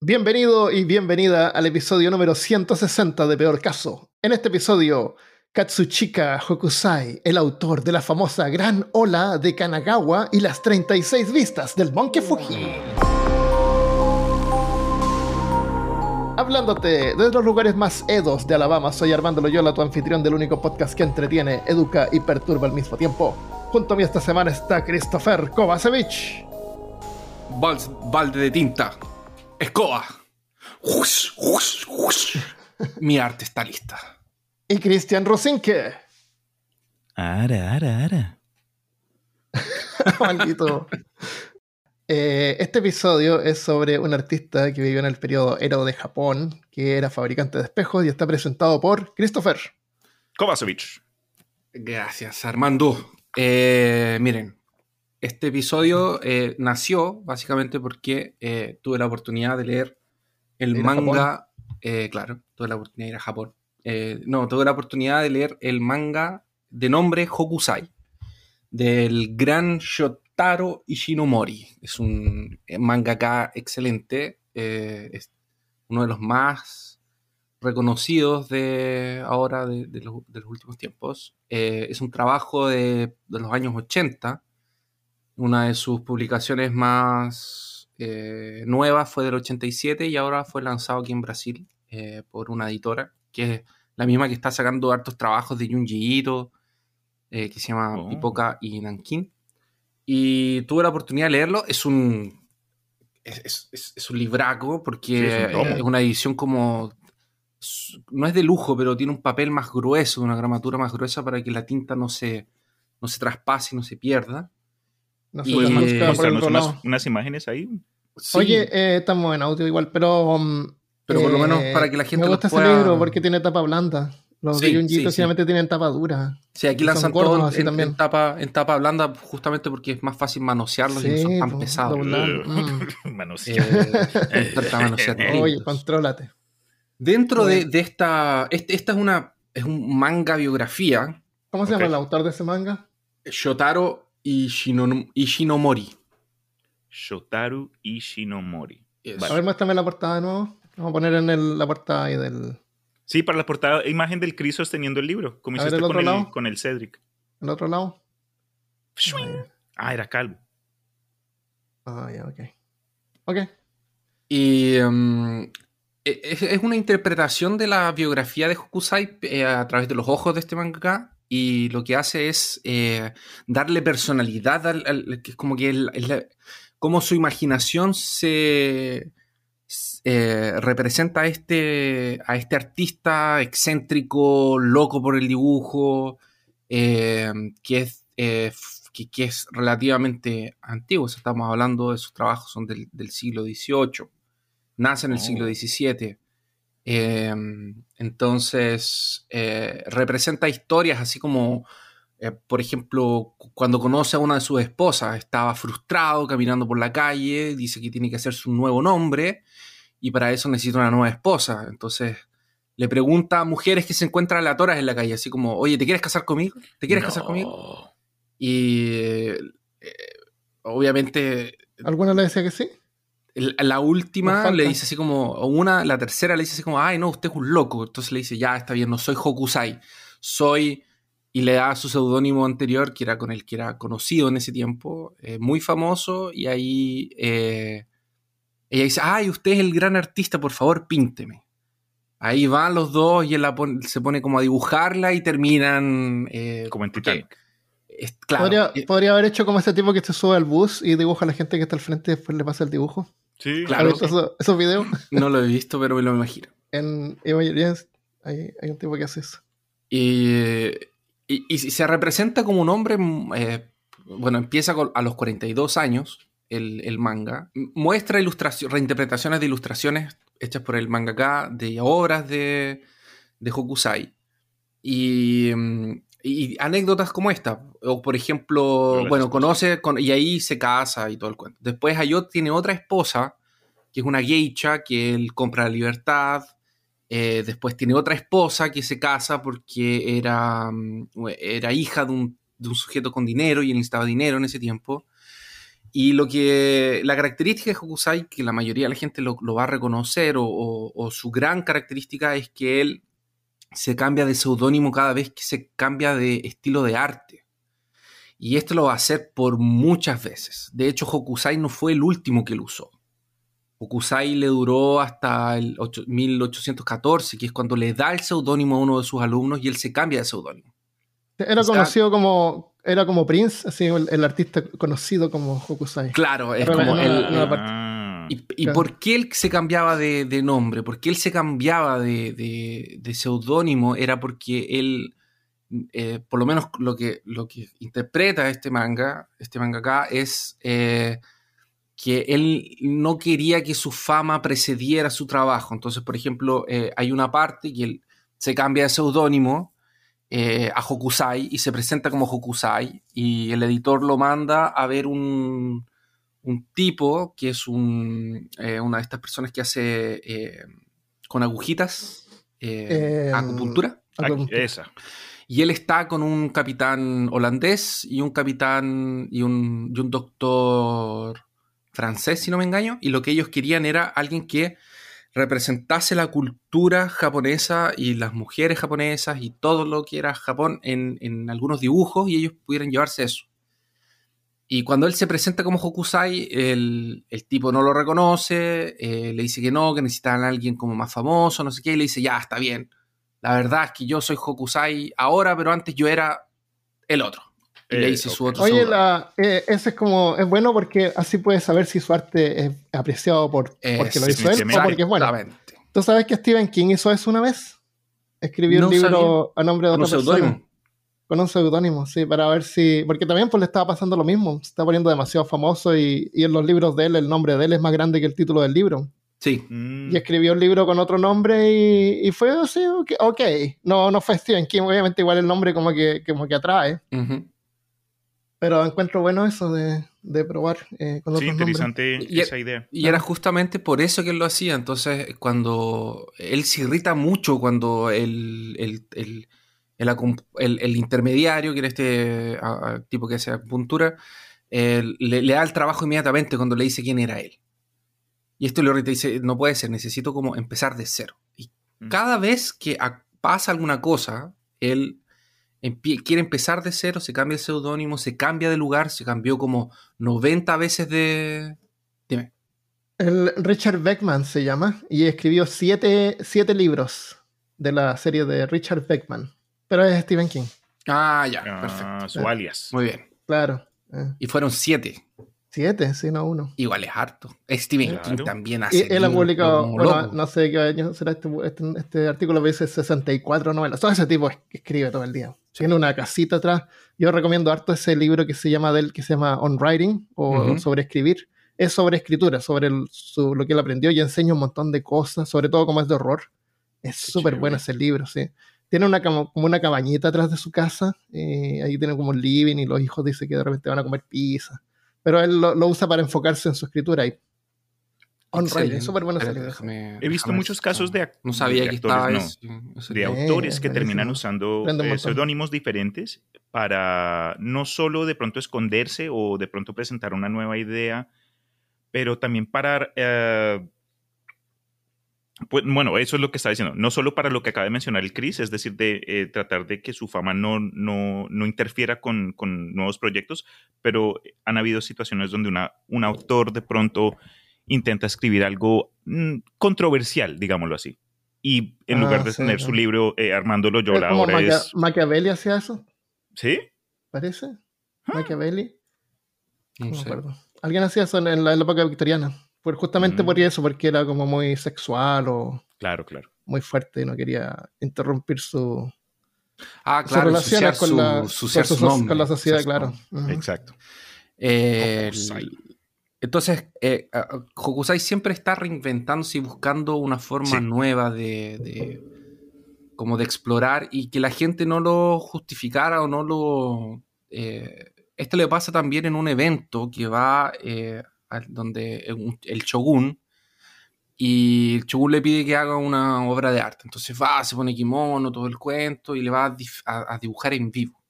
Bienvenido y bienvenida al episodio número 160 de Peor Caso. En este episodio, Katsuchika Hokusai, el autor de la famosa Gran Ola de Kanagawa y las 36 vistas del Monte Fuji. Hablándote desde los lugares más edos de Alabama, soy Armando Loyola, tu anfitrión del único podcast que entretiene, educa y perturba al mismo tiempo. Junto a mí esta semana está Christopher Kovacevic. Balde de tinta. Escoba. Ush, ush, ush. Mi arte está lista. Y Christian Rosinke. Ara, ara, ara. Maldito. Eh, este episodio es sobre un artista que vivió en el periodo Edo de Japón, que era fabricante de espejos y está presentado por Christopher. Kovacevic. Gracias, Armando. Eh, miren, este episodio eh, nació básicamente porque eh, tuve la oportunidad de leer el manga. eh, claro, tuve la oportunidad de ir a Japón. No, tuve la oportunidad de leer el manga de nombre Hokusai del gran Shotaro Ishinomori. Es un mangaka excelente. eh, es uno de los más reconocidos de ahora, de, de los, de los últimos tiempos. Eh, es un trabajo de, de los años 80. Una de sus publicaciones más eh, nuevas fue del 87 y ahora fue lanzado aquí en Brasil eh, por una editora, que es la misma que está sacando hartos trabajos de Junji Ito, eh, que se llama Oh. Pipoca y Nankin. Y tuve la oportunidad de leerlo. Es un. Es, es- es- es un libraco porque Sí, es un es una edición como. No es de lujo, pero tiene un papel más grueso, una gramatura más gruesa para que la tinta no se, no se traspase y no se pierda. No Y- eh, Mostrarnos unas, unas imágenes ahí. Sí, Oye, eh, estamos en audio igual, pero. um, Pero por lo eh, menos para que la gente Me gusta pueda- ese libro porque tiene tapa blanda. Los Sí, de Junji sí, Ito sí. solamente tienen tapa dura. sí, aquí lanzan gordos todo así en, también. en tapa, en tapa blanda justamente porque es más fácil manosearlos y no Sí, son tan pesados. Mm. Manos. Eh, manosear Oye, contrólate. Dentro de, de esta. Este, esta es una. Es un manga biografía. ¿Cómo se Ok. llama el autor de ese manga? Shotaro Ishino- Ishinomori. Shotaru Ishinomori. Yes. A ver, muéstrame la portada de nuevo. Vamos a poner en el- la portada ahí del Sí, para la portada, imagen del Cris sosteniendo el libro, como A ver, hiciste el con, otro el, lado. con el Cedric. el otro lado. Ah, era calvo. Ah, ya, ok. Ok. Y em, e- es, es una interpretación de la biografía de Hokusai eh, a través de los ojos de este mangaka. Y lo que hace es eh, darle personalidad al, al- que es como que el- el- la- cómo su imaginación se eh, representa a este, a este artista excéntrico, loco por el dibujo, eh, que es que, que es relativamente antiguo. O sea, estamos hablando de sus trabajos, son del, del siglo XVIII. Nace en el Oh. siglo XVII. Eh, entonces, eh, representa historias así como, eh, por ejemplo, cu- cuando conoce a una de sus esposas, estaba frustrado caminando por la calle, dice que tiene que hacerse un nuevo nombre y para eso necesita una nueva esposa. Entonces, le pregunta a mujeres que se encuentran aleatorias en la calle, así como, oye, ¿te quieres casar conmigo? ¿Te quieres casar conmigo? Y eh, obviamente ¿Alguna le decía que sí? La última le dice así como, o una, la tercera le dice así como, ay no, usted es un loco. Entonces le dice, ya está bien, no soy Hokusai, soy, y le da su seudónimo anterior, que era con el que era conocido en ese tiempo, eh, muy famoso, y ahí eh, ella dice, ay, usted es el gran artista, por favor, pínteme. Ahí van los dos y él la se pone como a dibujarla y terminan... eh, Como en porque Titanic. Es- claro, podría, eh, podría haber hecho como ese tipo que se sube al bus y dibuja a la gente que está al frente y después le pasa el dibujo. Sí, Claro. ¿Has visto eso- esos videos? no lo he visto, pero me lo imagino. En Evangelions hay, hay un tipo que hace eso. Y, y- y se representa como un hombre, mm, eh, bueno, empieza con- a los 42 años el, el manga, muestra ilustración, reinterpretaciones de ilustraciones hechas por el mangaka de obras de, de Hokusai. Y, y anécdotas como esta, o por ejemplo, Pero bueno, conoce con- y ahí se casa y todo el cuento. Después Ayot tiene otra esposa, que es una geisha, que él compra la libertad, Eh, después tiene otra esposa que se casa porque era, mm, era hija de un, de un sujeto con dinero y él necesitaba dinero en ese tiempo. Y lo que la característica de Hokusai, que la mayoría de la gente lo, lo va a reconocer, o, o- o su gran característica es que él se cambia de seudónimo cada vez que se cambia de estilo de arte. Y esto lo va a hacer por muchas veces. De hecho, Hokusai no fue el último que lo usó. Hokusai le duró hasta el ocho- 1814, que es cuando le da el seudónimo a uno de sus alumnos y él se cambia de seudónimo. Era O sea- conocido como. Era como Prince, así el, el artista conocido como Hokusai. Claro, es Pero como el, ¿Y, y Claro. por qué él se cambiaba de, de nombre? ¿Por qué él se cambiaba de, de- de seudónimo? Era porque él, eh, por lo menos lo que, lo que interpreta este manga, este mangaka, es eh, que él no quería que su fama precediera su trabajo. Entonces, por ejemplo, eh, hay una parte que él se cambia de seudónimo eh, a Hokusai y se presenta como Hokusai y el editor lo manda a ver un, un tipo que es un, eh, una de estas personas que hace eh, con agujitas eh, Eh, acupuntura. Aquí- esa. Y él está con un capitán holandés y un capitán y un, y un doctor francés, si no me engaño. Y lo que ellos querían era alguien que representase la cultura japonesa y las mujeres japonesas y todo lo que era Japón en, en algunos dibujos y ellos pudieran llevarse eso. Y cuando él se presenta como Hokusai, el, el tipo no lo reconoce, eh, le dice que no, que necesitan a alguien como más famoso, no sé qué, y le dice, ya, está bien. La verdad es que yo soy Hokusai ahora, pero antes yo era el otro. Y le Eh, dice su otro Oye, la, eh, ese es como. Es bueno porque así puedes saber si su arte es apreciado por, porque lo hizo él o porque es bueno. ¿Tú sabes que Stephen King hizo eso una vez? Escribió No un libro a nombre de otra persona. Con un seudónimo, sí, para ver si. Porque también pues, le estaba pasando lo mismo. Se está poniendo demasiado famoso y, y en los libros de él, el nombre de él es más grande que el título del libro. Sí. Mm, Y escribió un libro con otro nombre y, y fue así, ok. ok. No, no fue Stephen King, obviamente, igual el nombre como que, como que atrae. Ujú. Pero encuentro bueno eso de, de probar eh, con sí, otros nombres. interesante Y- esa idea. Y era justamente por eso que él lo hacía. Entonces, cuando él se irrita mucho cuando el, el, el, el acom- el- el intermediario, que era este a- a- tipo que hace acupuntura, eh, le, le da el trabajo inmediatamente cuando le dice quién era él. Y esto le dice, no puede ser, necesito como empezar de cero. Y Mm. cada vez que a- pasa alguna cosa, él empie- quiere empezar de cero, se cambia el seudónimo, se cambia de lugar, se cambió como 90 veces de... Dime. El Richard Beckman se llama y escribió siete, siete libros de la serie de Richard Beckman. Pero es Stephen King, Ah, ya, Ah, perfecto. su alias. Muy bien. claro. Eh, Y fueron siete. siete, sí, no uno. Igual es harto. Stephen Claro. King también Y hace. él ha publicado, bueno, no sé qué año será este, este, este artículo, pero dice 64 novelas. Todo ese tipo es- escribe todo el día. Tiene una casita atrás. Yo recomiendo harto ese libro que se llama del que se llama On Writing o Ujú. sobre escribir. Es sobre escritura, sobre el- su- lo que él aprendió y enseña un montón de cosas, sobre todo como es de horror. Es súper bueno ese libro, sí. Tiene una cama- como una cabañita atrás de su casa. eh, ahí tiene como un living y los hijos dicen que de repente van a comer pizza. Pero él lo, lo usa para enfocarse en su escritura Excelente. súper déjame- He visto muchos casos de, No sabía de que actores, estaba no, ese- ese de. Eh, autores que terminan usando eh, seudónimos diferentes para no solo de pronto esconderse o de pronto presentar una nueva idea, pero también para... eh, pues, bueno, eso es lo que está diciendo. No solo para lo que acaba de mencionar el Chris, es decir, de eh, tratar de que su fama no, no, no interfiera con, con nuevos proyectos, pero han habido situaciones donde una, un autor de pronto intenta escribir algo mm, controversial, digámoslo así. Y en Ah, lugar de sí, tener sí. su libro eh, Armándolo yo, Es como ahora Maquia- es... Machiavelli hacía eso, ¿Sí? parece. Ah. Machiavelli. No No me sé. acuerdo. Alguien hacía eso la, en la época victoriana. Por, justamente Mm. por eso, porque era como muy sexual o Claro, claro. muy fuerte y no quería interrumpir su, Ah, sus claro, relaciones con, su- la, con su nombre, con la sociedad, claro. Exacto. Eh, Hokusai. entonces, eh, a- a- Hokusai siempre está reinventándose y buscando una forma Sí. nueva de, de- como de explorar y que la gente no lo justificara o no lo... eh, esto le pasa también en un evento que va eh, donde un- el shogun y el shogun le pide que haga una obra de arte. Entonces va, se pone kimono, todo el cuento y le va a, dif- a- a dibujar en vivo.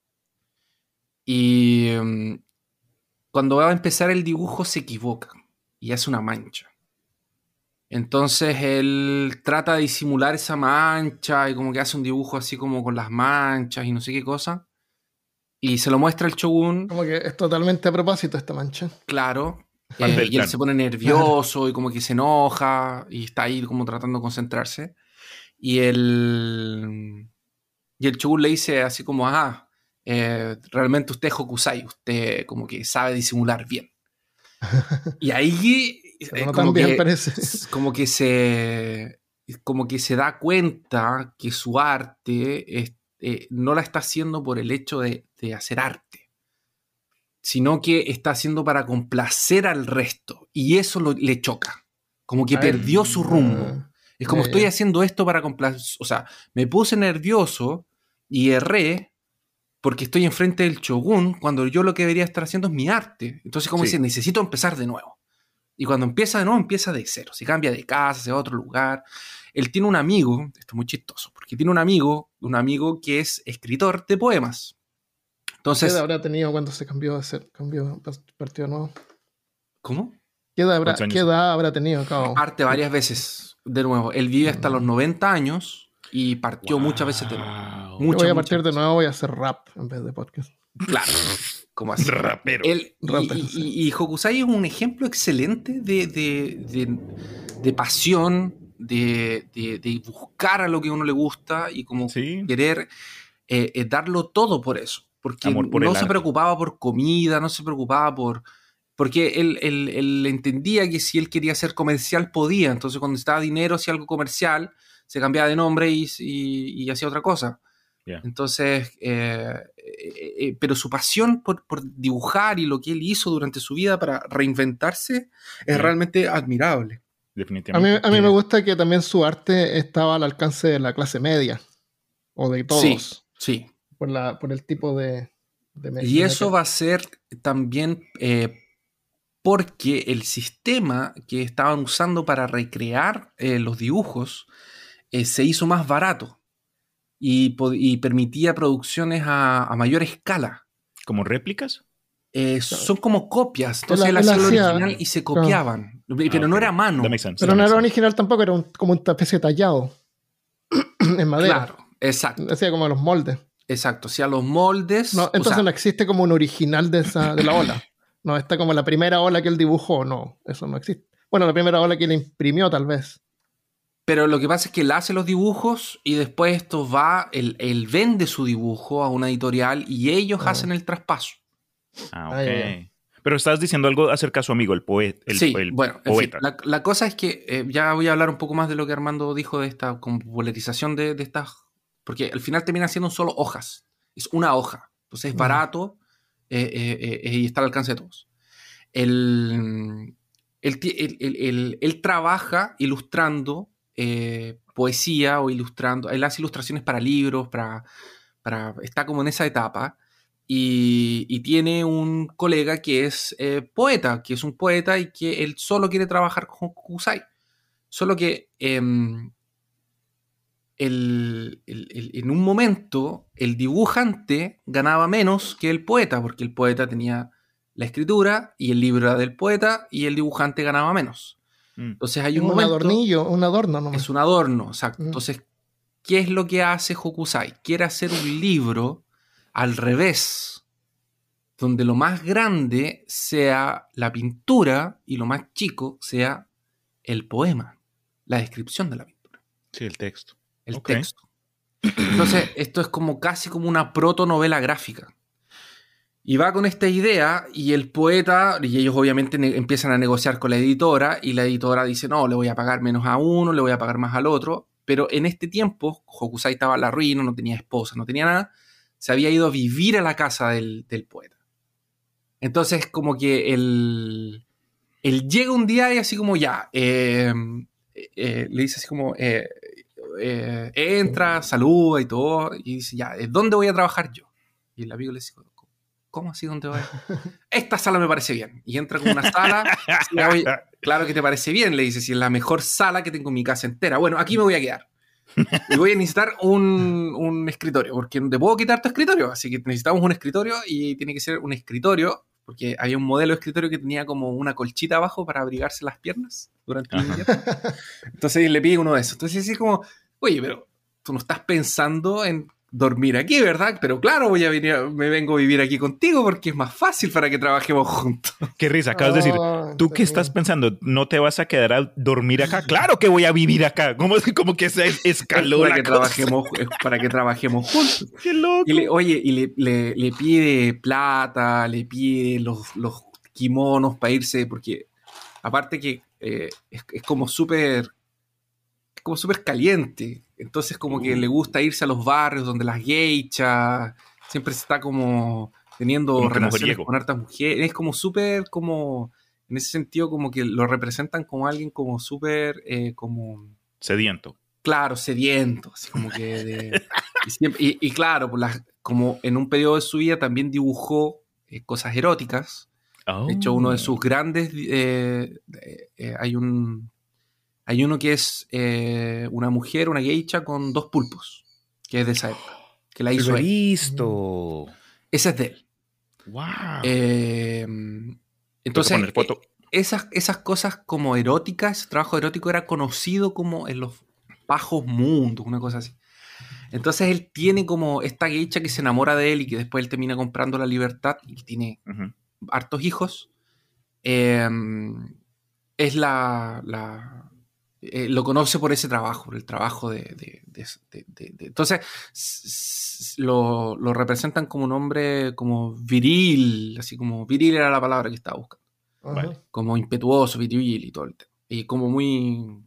Y, mm, cuando va a empezar el dibujo se equivoca y hace una mancha. Entonces él trata de disimular esa mancha y como que hace un dibujo así como con las manchas y no sé qué cosa. Y se lo muestra el shogun. Como que es totalmente a propósito esta mancha. Claro. Eh, y él se pone nervioso y como que se enoja y está ahí como tratando de concentrarse. Y el, y el shogun le dice así como, ah, eh, realmente usted es Hokusai, usted como que sabe disimular bien. Y ahí eh, no como, que, parece. como que se como que se da cuenta que su arte es- eh, no la está haciendo por el hecho de, de hacer arte, sino que está haciendo para complacer al resto. Y eso lo- le choca. Como que perdió su rumbo. ah, Es como estoy haciendo esto para complacer. O sea, me puse nervioso y erré porque estoy enfrente del shogun cuando yo lo que debería estar haciendo es mi arte. Entonces, como Sí. dice, necesito empezar de nuevo. Y cuando empieza de nuevo, empieza de cero. Se cambia de casa, se va a otro lugar. Él tiene un amigo, esto es muy chistoso, porque tiene un amigo, un amigo que es escritor de poemas. ¿Qué Entonces, edad habrá tenido cuando se cambió a hacer cambió partido nuevo? ¿cómo? ¿Qué edad habrá. ¿qué edad habrá tenido, Cao? Arte varias veces, de nuevo. Él vive hasta Mm. los 90 años y partió muchas veces de nuevo. Wow. Yo voy a partir de nuevo, voy a hacer rap en vez de podcast. Claro, como así. Rapero. Él- y, Rapero, y- sí. y- y Hokusai es un ejemplo excelente de, de- de- de pasión, de, de- de buscar a lo que a uno le gusta y como Sí. querer eh, eh, darlo todo por eso. Porque Amor por no se arte. preocupaba por comida, no se preocupaba por... Porque él, él- él entendía que si él quería ser comercial podía. Entonces cuando necesitaba dinero hacía algo comercial, se cambiaba de nombre y, y- y hacía otra cosa. Ya. Entonces, eh, eh, eh, pero su pasión por, por dibujar y lo que él hizo durante su vida para reinventarse es Sí. realmente admirable. A mí, Definitivamente. a mí me gusta que también su arte estaba al alcance de la clase media. O de todos. Sí. Por, la, por el tipo de... de Y eso va a ser también eh, porque el sistema que estaban usando para recrear eh, los dibujos eh, se hizo más barato y, y permitía producciones a, a mayor escala. ¿Como réplicas? Eh, son como copias, entonces Él- hacía lo original y se copiaban, pero Ah, no era a mano. Sense, Pero no era original tampoco, era un- como una especie de tallado. en madera. Claro, exacto, Hacía como los moldes. Exacto. Hacía los moldes. No, o entonces sea, no existe como un original de, esa, de la ola. No está como la primera ola que él dibujó, no, eso no existe. Bueno, la primera ola que él imprimió, tal vez. Pero lo que pasa es que él hace los dibujos y después esto va, él, él vende su dibujo a una editorial y ellos hacen el traspaso. Ah, ok. Pero estás diciendo algo acerca de su amigo, el, poeta el, sí, el bueno, en fin, poeta. la, la cosa es que eh, ya voy a hablar un poco más de lo que Armando dijo de esta popularización de, de estas, porque al final termina siendo solo hojas, es una hoja, entonces es barato eh, eh, eh, y está al alcance de todos. Él, él él- él- trabaja ilustrando eh, poesía o ilustrando, él hace ilustraciones para libros, para, para, está como en esa etapa. Y, y tiene un colega que es eh, poeta, que es un poeta y que él solo quiere trabajar con Kusai. Solo que em, el- el- el- en un momento el dibujante ganaba menos que el poeta, porque el poeta tenía la escritura y el libro era del poeta y el dibujante ganaba menos. Mm. Entonces hay Es un un momento... adornillo, un adorno nomás. Es un adorno, exacto. Mm. Entonces, ¿qué es lo que hace Hokusai? Quiere hacer un libro al revés, donde lo más grande sea la pintura y lo más chico sea el poema, la descripción de la pintura, Sí, el texto. El texto. Entonces, esto es como casi como una protonovela gráfica. Y va con esta idea y el poeta, y ellos obviamente empiezan a negociar con la editora y la editora dice, no, le voy a pagar menos a uno, le voy a pagar más al otro. Pero en este tiempo, Hokusai estaba en la ruina, no tenía esposa, no tenía nada, se había ido a vivir a la casa del, del poeta. Entonces, como que él, él llega un día y así como ya, eh, eh, le dice así como, eh, eh, entra, saluda y todo, y dice, ya, ¿eh, ¿dónde voy a trabajar yo? Y el amigo le dice, ¿cómo así dónde voy? Esta sala me parece bien. Y entra con una sala, "Oye, claro que te parece bien, le dice, si es la mejor sala que tengo en mi casa entera. Bueno, aquí me voy a quedar. Y voy a necesitar un, un escritorio, porque no te puedo quitar tu escritorio, así que necesitamos un escritorio y tiene que ser un escritorio porque había un modelo de escritorio que tenía como una colchita abajo para abrigarse las piernas durante el invierno. Entonces le pide uno de esos. Entonces así como, oye, pero tú no estás pensando en dormir aquí, ¿verdad? Pero claro, voy a venir, me vengo a vivir aquí contigo porque es más fácil para que trabajemos juntos. Qué risa, acabas de decir, Oh, ¿tú qué está estás pensando? ¿No te vas a quedar a dormir acá? Claro que voy a vivir acá. Como, como que se escaló para la que cosa. trabajemos, es para que trabajemos juntos. Qué loco. Y le- oye, y le, le- le pide plata, le pide los, los kimonos para irse, porque aparte que eh, es, es como súper es como súper caliente. Entonces como que Uh. le gusta irse a los barrios donde las geichas siempre está como teniendo Como relaciones con hartas mujeres. Es como súper como, en ese sentido como que lo representan como alguien como súper eh, como Sediento. claro, sediento, así como que de- y, siempre- y- y claro, por las- como en un periodo de su vida también dibujó eh, cosas eróticas. De hecho, uno Oh. de sus grandes, eh, eh, hay un, hay uno que es eh, una mujer, una geisha con dos pulpos, que es de esa época, que la hizo él. visto. Ese es de él. Wow. Eh, Entonces, eh, esas, esas cosas como eróticas, ese trabajo erótico era conocido como en los bajos mundos, una cosa así. Entonces él tiene como esta geisha que se enamora de él y que después él termina comprando la libertad y que tiene hartos hijos. eh, es la... la- eh, lo conoce por ese trabajo, por el trabajo de... de- de- de- de- de- entonces lo, lo representan como un hombre como viril, así como viril era la palabra que estaba buscando. Vale. como impetuoso, viril y todo el tema. Y como muy...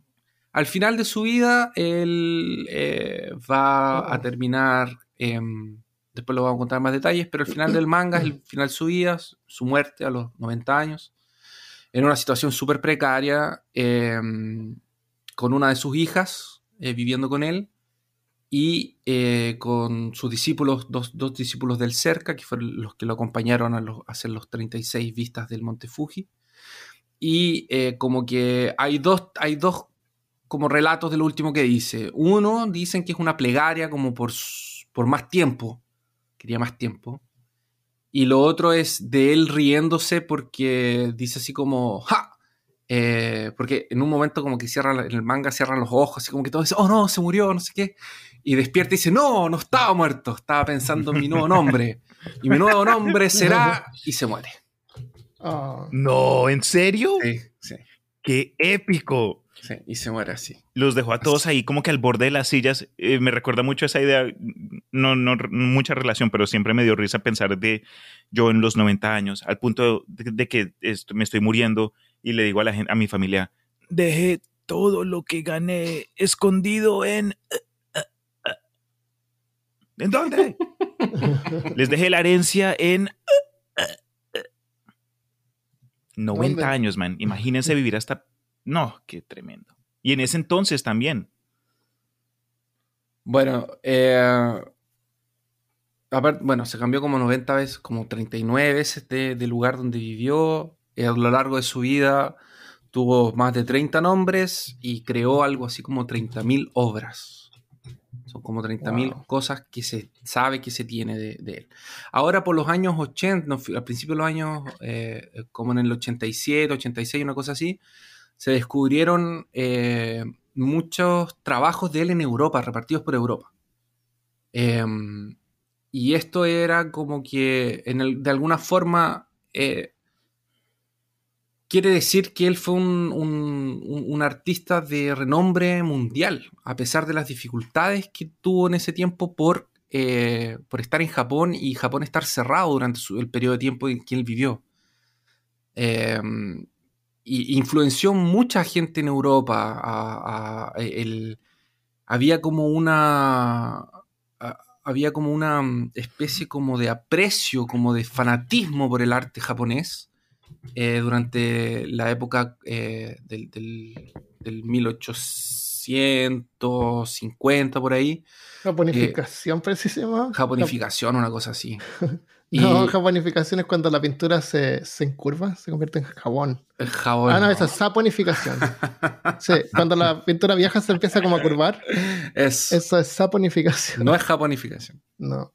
Al final de su vida, él eh, va Oh. a terminar... em, después lo vamos a contar más detalles, pero el final del manga es el final de su vida, su muerte a los 90 años, en una situación súper precaria, em, con una de sus hijas eh, viviendo con él y eh, con sus discípulos, dos, dos discípulos del cerca, que fueron los que lo acompañaron a, los- a hacer los 36 vistas del Monte Fuji. Y eh, como que hay dos, hay dos como relatos de lo último que dice. Uno dicen que es una plegaria como por, por más tiempo, quería más tiempo. Y lo otro es de él riéndose porque dice así como, ¡ja! Eh, porque en un momento como que cierra, en el manga cierran los ojos, así como que todo dice, oh no, se murió, no sé qué. Y despierta y dice, no, no estaba muerto, estaba pensando en mi nuevo nombre. Y mi nuevo nombre será... Y se muere. Ah. No, ¿en serio? Sí, sí, ¡Qué épico! sí. Y se muere así. Los dejó a todos ahí como que al borde de las sillas. Eh, me recuerda mucho esa idea, no, no mucha relación, pero siempre me dio risa pensar de yo en los 90 años, al punto de, de que esto- me estoy muriendo y le digo a la gente, a mi familia, dejé todo lo que gané escondido en... ¿En dónde? Les dejé la herencia en... 90 ¿Dónde? años, man. Imagínense vivir hasta... No, qué tremendo. Y en ese entonces también. Bueno, eh, aparte, bueno, se cambió como 90 veces, como 39 veces de, de lugar donde vivió. Eh, a lo largo de su vida tuvo más de 30 nombres y creó algo así como 30.000 obras. Son como 30.000 Wow. cosas que se sabe que se tiene de, de él. Ahora por los años 80, no, al principio de los años, eh, como en el 87, 86, una cosa así, se descubrieron eh, muchos trabajos de él en Europa, repartidos por Europa. Em, y esto era como que en el- de alguna forma eh, quiere decir que él fue un, un- artista de renombre mundial, a pesar de las dificultades que tuvo en ese tiempo por, eh, por estar en Japón y Japón estar cerrado durante el periodo de tiempo en que él vivió. Em, y influenció mucha gente en Europa. había como una. había como una mm, especie como de aprecio, como de fanatismo por el arte japonés eh, durante la época eh, del, del, del 1850 por ahí. Japonificación, precisamente. Japonificación, una cosa así. No, Y- japonificación es cuando la pintura se, se encurva, se convierte en jabón. El jabón. ah, no, esa es saponificación. sí, cuando la pintura vieja se empieza como a curvar, Es- eso es saponificación. no es japonificación. No.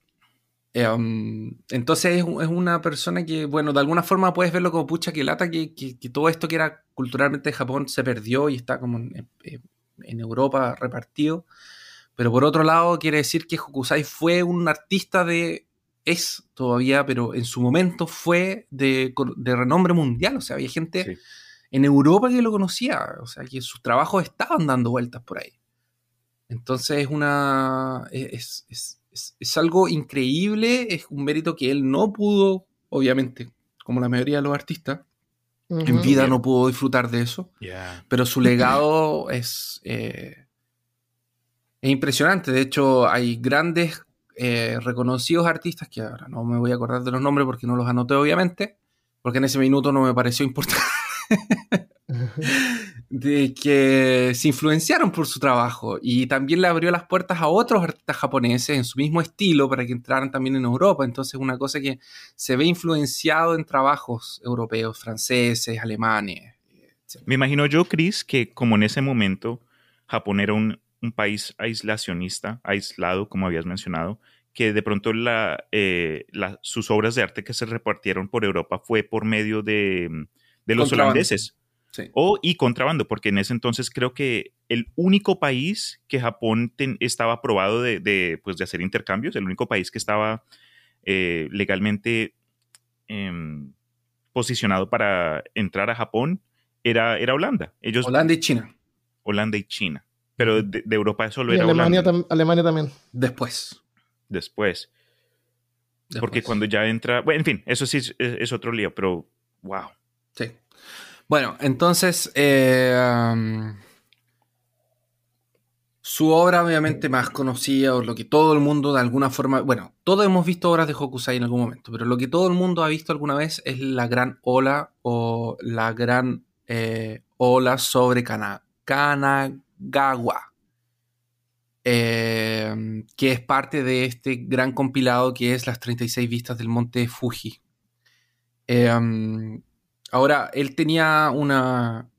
Em, entonces es, una persona que, bueno, de alguna forma puedes verlo como pucha que lata, que, todo esto que era culturalmente de Japón se perdió y está como en, en, Europa repartido. Pero por otro lado, quiere decir que Hokusai fue un artista de. Es todavía, pero en su momento fue de, de renombre mundial. O sea, había gente en Europa que lo conocía. O sea, que sus trabajos estaban dando vueltas por ahí. Entonces es una. es, es es, algo increíble, es un mérito que él no pudo, obviamente, como la mayoría de los artistas, en vida no pudo disfrutar de eso, pero su legado es, eh, es impresionante. De hecho, hay grandes eh, reconocidos artistas que ahora no me voy a acordar de los nombres porque no los anoté, obviamente, porque en ese minuto no me pareció importante. de que se influenciaron por su trabajo y también le abrió las puertas a otros artistas japoneses en su mismo estilo para que entraran también en Europa. Entonces, una cosa que se ve influenciado en trabajos europeos, franceses, alemanes. Me imagino yo, Chris, que como en ese momento Japón era un, país aislacionista, aislado, como habías mencionado, que de pronto eh, sus obras de arte que se repartieron por Europa fue por medio de, los holandeses o y contrabando, porque en ese entonces creo que el único país que Japón estaba aprobado de, pues, de hacer intercambios, el único país que estaba eh, legalmente em, posicionado para entrar a Japón era, era Holanda. Ellos, Holanda y China. Holanda y China. Pero de, Europa solo era Alemania, Alemania también. Después. Después. Porque cuando ya entra. Bueno, en fin, eso sí es, es otro lío, pero wow. Sí. Bueno, entonces, eh, su obra obviamente más conocida, o lo que todo el mundo de alguna forma, bueno, todos hemos visto obras de Hokusai en algún momento, pero lo que todo el mundo ha visto alguna vez es la gran ola o la gran eh, ola sobre Kanagawa. Eh, que es parte de este gran compilado que es las 36 vistas del monte Fuji. Ahora, él tenía una,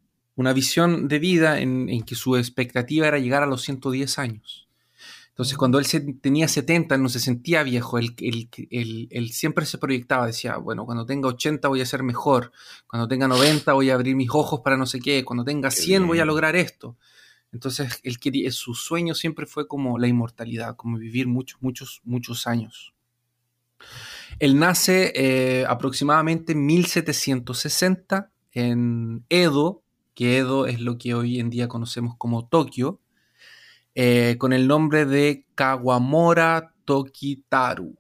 visión de vida en, que su expectativa era llegar a los 110 años. Entonces, cuando él tenía 70, no se sentía viejo, él, él, siempre se proyectaba, decía, bueno, cuando tenga 80 voy a ser mejor, cuando tenga 90 voy a abrir mis ojos para no sé qué, cuando tenga 100 voy a lograr esto. Entonces, él quería, su sueño siempre fue como la inmortalidad, como vivir muchos, muchos, muchos años. Él nace eh, aproximadamente en 1760 en Edo, que Edo es lo que hoy en día conocemos como Tokio, eh, con el nombre de Kawamora Tokitaru.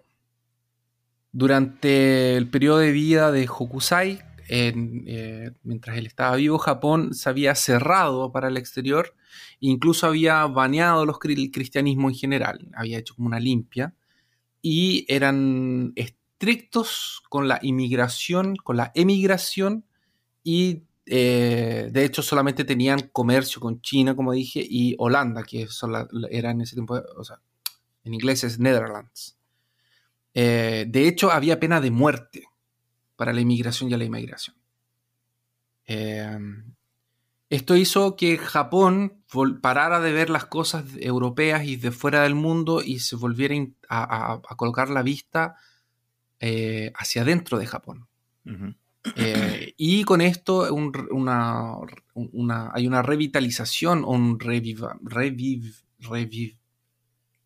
Durante el periodo de vida de Hokusai, eh, mientras él estaba vivo, Japón se había cerrado para el exterior incluso había baneado los, el cristianismo en general, había hecho como una limpia y eran estrictos con la inmigración, con la emigración y eh, de hecho solamente tenían comercio con China, como dije, y Holanda, que era en ese tiempo, o sea, en inglés es Netherlands. Eh, de hecho, había pena de muerte para la inmigración y la inmigración. Em, esto hizo que Japón parara de ver las cosas europeas y de fuera del mundo y se volviera a colocar la vista eh, hacia adentro de Japón. Eh, y con esto una, hay una revitalización, un reviva, reviv, reviv,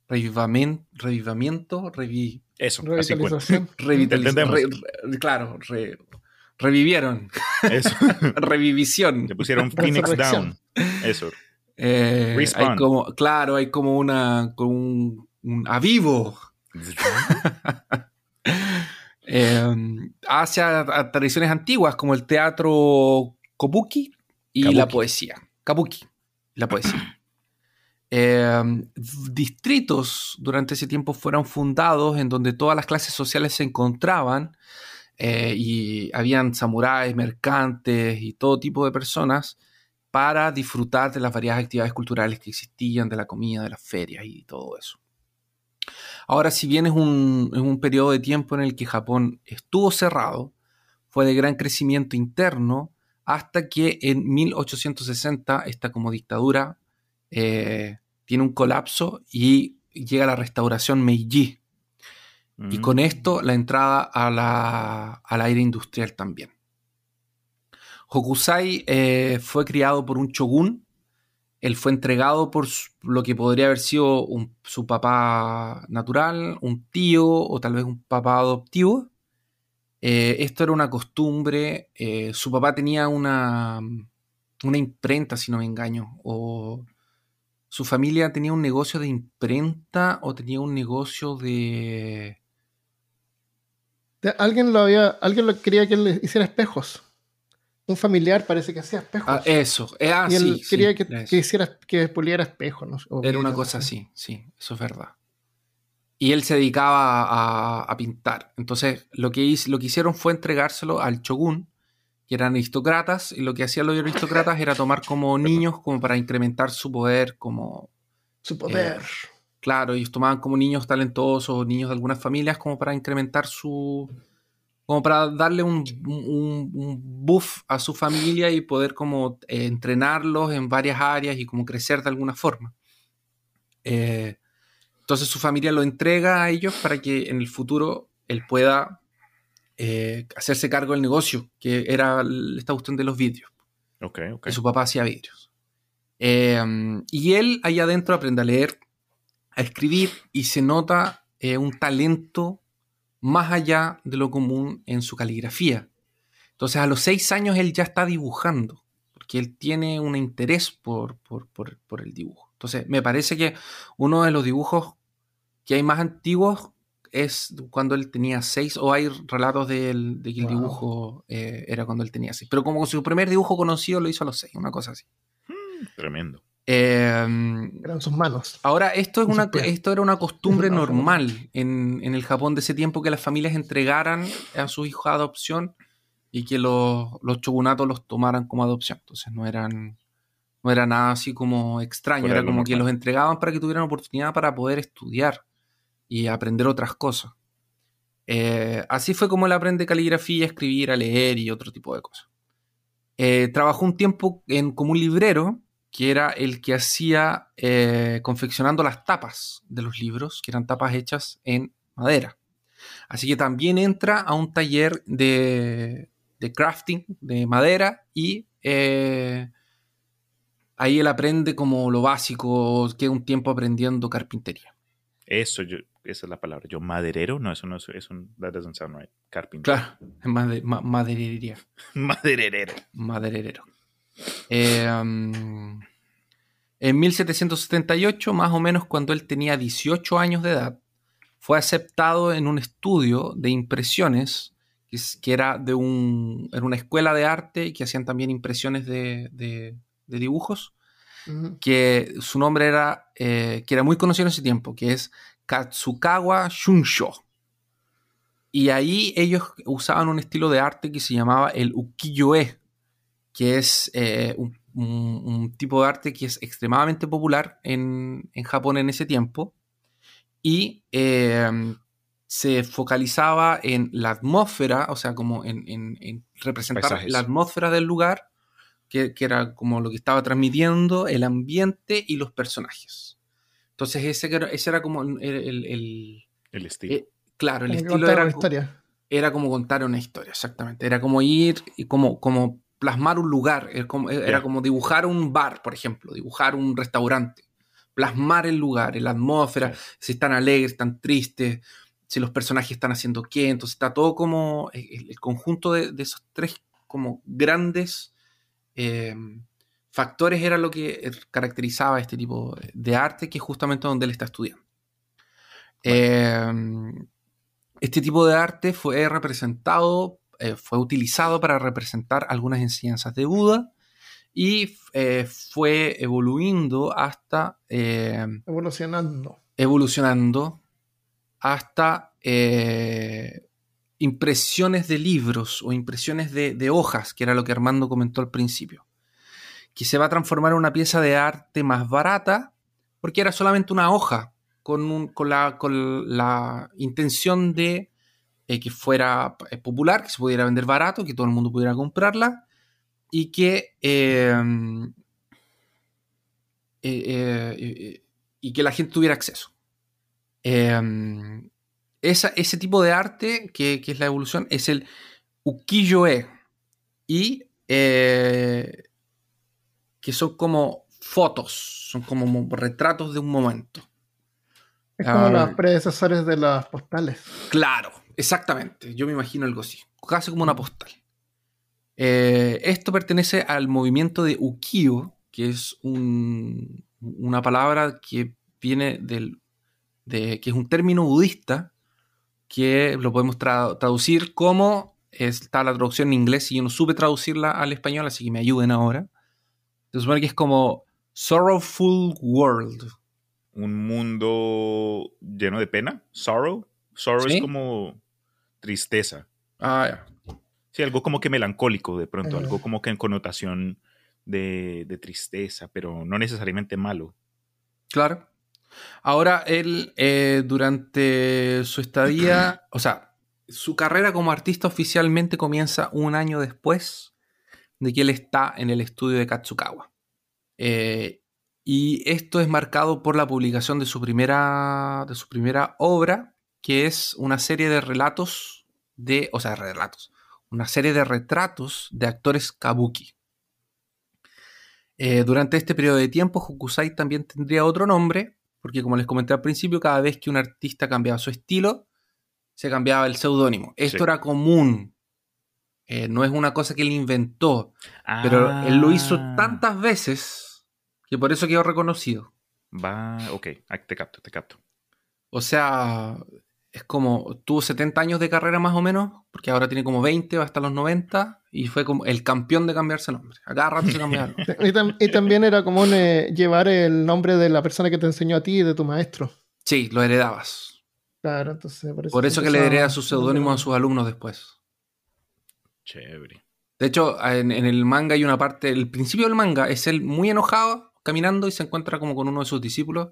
revivamiento, Eso, revitalización. claro, revivieron. Eso. Revivisión. Le pusieron Phoenix Down. Eso. Eh, hay como, claro, hay como una, como un, un avivo. Em, hacia tradiciones antiguas como el teatro kabuki y la poesía. Kabuki, la poesía. Em, distritos durante ese tiempo fueron fundados en donde todas las clases sociales se encontraban eh, y habían samuráis, mercantes y todo tipo de personas para disfrutar de las varias actividades culturales que existían, de la comida, de las ferias y todo eso. Ahora, si bien es un, periodo de tiempo en el que Japón estuvo cerrado, fue de gran crecimiento interno hasta que en 1860 esta como dictadura eh, tiene un colapso y llega la restauración Meiji. Y Mm. con esto la entrada a la, al aire industrial también. Hokusai eh, fue criado por un shogun. Él fue entregado por lo que podría haber sido su papá natural, un tío o tal vez un papá adoptivo. Eh, esto era una costumbre. eh, su papá tenía una, una imprenta, si no me engaño. O su familia tenía un negocio de imprenta o tenía un negocio de... De- Alguien lo había, alguien lo quería que le hiciera espejos. Un familiar parece que hacía espejos. Ah, eso. Eh, ah, y él sí, sí, quería que, que hiciera que puliera espejos. ¿no? Era una cosa así, sí, eso es verdad. Y él se dedicaba a, a pintar. Entonces, lo que, lo que hicieron fue entregárselo al shogun, que eran aristócratas, y lo que hacían los aristócratas era tomar como niños como para incrementar su poder, como, Su poder. claro, ellos tomaban como niños talentosos, niños de algunas familias, como para incrementar su, como para darle un, un- un buff a su familia y poder como eh, entrenarlos en varias áreas y como crecer de alguna forma. Eh, entonces su familia lo entrega a ellos para que en el futuro él pueda eh, hacerse cargo del negocio, que era esta cuestión de los vidrios, Ok, ok. que su papá hacía vidrios. Y él ahí adentro aprende a leer, a escribir y se nota un talento más allá de lo común en su caligrafía. Entonces a los seis años él ya está dibujando, porque él tiene un interés por, por, por- por el dibujo. Entonces me parece que uno de los dibujos que hay más antiguos es cuando él tenía seis, o hay relatos de, él- de que el Wow. dibujo eh, era cuando él tenía seis. Pero como su primer dibujo conocido lo hizo a los seis, una cosa así. Tremendo. Eh, Eran sus manos. Ahora, esto, es una, esto era una costumbre normal en, en el Japón de ese tiempo que las familias entregaran a sus hijos a adopción y que los, los shogunatos los tomaran como adopción. Entonces no eran no era nada así como extraño, era como que los entregaban para que tuvieran oportunidad para poder estudiar y aprender otras cosas. Eh, así fue como él aprende caligrafía, a escribir, a leer y otro tipo de cosas. Eh, trabajó un tiempo en, como un librero, que era el que hacía eh, confeccionando las tapas de los libros, que eran tapas hechas en madera. Así que también entra a un taller de, de crafting de madera y eh, ahí él aprende como lo básico, queda un tiempo aprendiendo carpintería. Eso, yo, esa es la palabra. Yo, maderero, no, eso no es, eso, that doesn't sound right. Carpintero. Claro, es made- ma- maderería. Maderero. maderero. Eh, um, en 1778, más o menos cuando él tenía 18 años de edad, fue aceptado en un estudio de impresiones, que, era de un, era una escuela de arte que hacían también impresiones de, de- de dibujos, que su nombre era, eh, que era muy conocido en ese tiempo, que es Katsukawa Shunsho. Y ahí ellos usaban un estilo de arte que se llamaba el ukiyo-e, que es eh, un, un- un tipo de arte que es extremadamente popular en, en Japón en ese tiempo. Y eh, se focalizaba en la atmósfera, o sea, como en, en- en representar Paisajes. la atmósfera del lugar, que, que era como lo que estaba transmitiendo, el ambiente y los personajes. Entonces ese, ese era como el, el- el- El estilo. eh, claro, el Como estilo era, una historia. era como contar una historia, exactamente. Era como ir y como, como plasmar un lugar. Era como, era como dibujar un bar, por ejemplo, dibujar un restaurante. Plasmar el lugar, la atmósfera, Sí. si están alegres, están tristes, si los personajes están haciendo qué. Entonces está todo como el, el conjunto de, de esos tres como grandes eh, factores era lo que eh, caracterizaba este tipo de arte, que es justamente donde él está estudiando. Eh, este tipo de arte fue representado, eh, fue utilizado para representar algunas enseñanzas de Buda y eh, fue evoluyendo hasta, eh, Evolucionando. evolucionando hasta impresiones de libros o impresiones de, de hojas, que era lo que Armando comentó al principio, que se va a transformar en una pieza de arte más barata porque era solamente una hoja con, un- con la, con la intención de eh, que fuera eh, popular, que se pudiera vender barato, que todo el mundo pudiera comprarla y que, eh, eh, y que la gente tuviera acceso. Eh, esa, ese tipo de arte, que, que es la evolución, es el ukiyo-e. Y eh, que son como fotos, son como mo- retratos de un momento. Es como Ah, los predecesores de las postales. Claro, exactamente. Yo me imagino algo así. Casi como una postal. Eh, esto pertenece al movimiento de ukiyo, que es un- una palabra que viene del. De, que es un término budista que lo podemos tra- traducir como. Está la traducción en inglés y yo no supe traducirla al español, así que me ayuden ahora. Se supone que es como Sorrowful World. Un mundo lleno de pena. Sorrow. Sorrow Sí. es como tristeza. Ah, ya. Sí, algo como que melancólico de pronto, algo como que en connotación de, de tristeza, pero no necesariamente malo. Claro. Ahora él, eh, durante su estadía, o sea, su carrera como artista oficialmente comienza un año después de que él está en el estudio de Katsukawa. Eh, y esto es marcado por la publicación de su primera, de su primera obra, que es una serie de relatos de, o sea, relatos, una serie de retratos de actores kabuki. Eh, durante este periodo de tiempo, Hokusai también tendría otro nombre, porque como les comenté al principio, cada vez que un artista cambiaba su estilo, se cambiaba el seudónimo. Esto Sí. era común. Eh, no es una cosa que él inventó, pero él lo hizo Ah, tantas veces que por eso quedó reconocido. Va, ok, te capto, te capto. O sea, es como, tuvo 70 años de carrera más o menos, porque ahora tiene como 20, va hasta los 90, y fue como el campeón de cambiarse nombre. A cada rato se cambiaba el nombre. Y, tam- y también era común eh, llevar el nombre de la persona que te enseñó a ti y de tu maestro. Sí, lo heredabas. Claro, entonces por eso. Por eso que le hereda sus seudónimos a sus alumnos después. Chévere. De hecho, en, en el manga hay una parte, el principio del manga es él muy enojado, caminando y se encuentra como con uno de sus discípulos.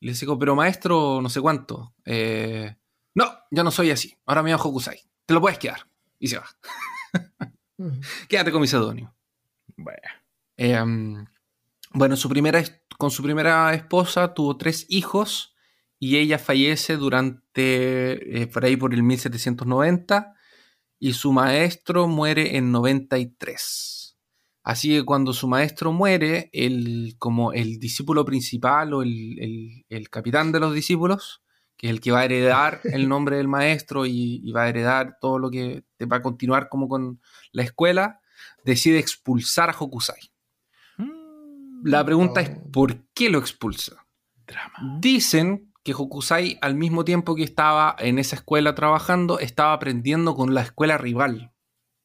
Y le dice, pero maestro, no sé cuánto. eh, no, yo no soy así. Ahora me llamo Hokusai. Te lo puedes quedar. Y se va. Quédate con mi seudónimo. Bueno, Eh, bueno, su primera, con su primera esposa tuvo tres hijos y ella fallece durante, eh, por ahí por el 1790 y su maestro muere en 93. Así que cuando su maestro muere, el, como el discípulo principal o el, el- el capitán de los discípulos, que es el que va a heredar el nombre del maestro y, y va a heredar todo lo que va a continuar como con la escuela, decide expulsar a Hokusai. La pregunta es, Oh. ¿por qué lo expulsa? drama. Dicen que Hokusai, al mismo tiempo que estaba en esa escuela trabajando, estaba aprendiendo con la escuela rival.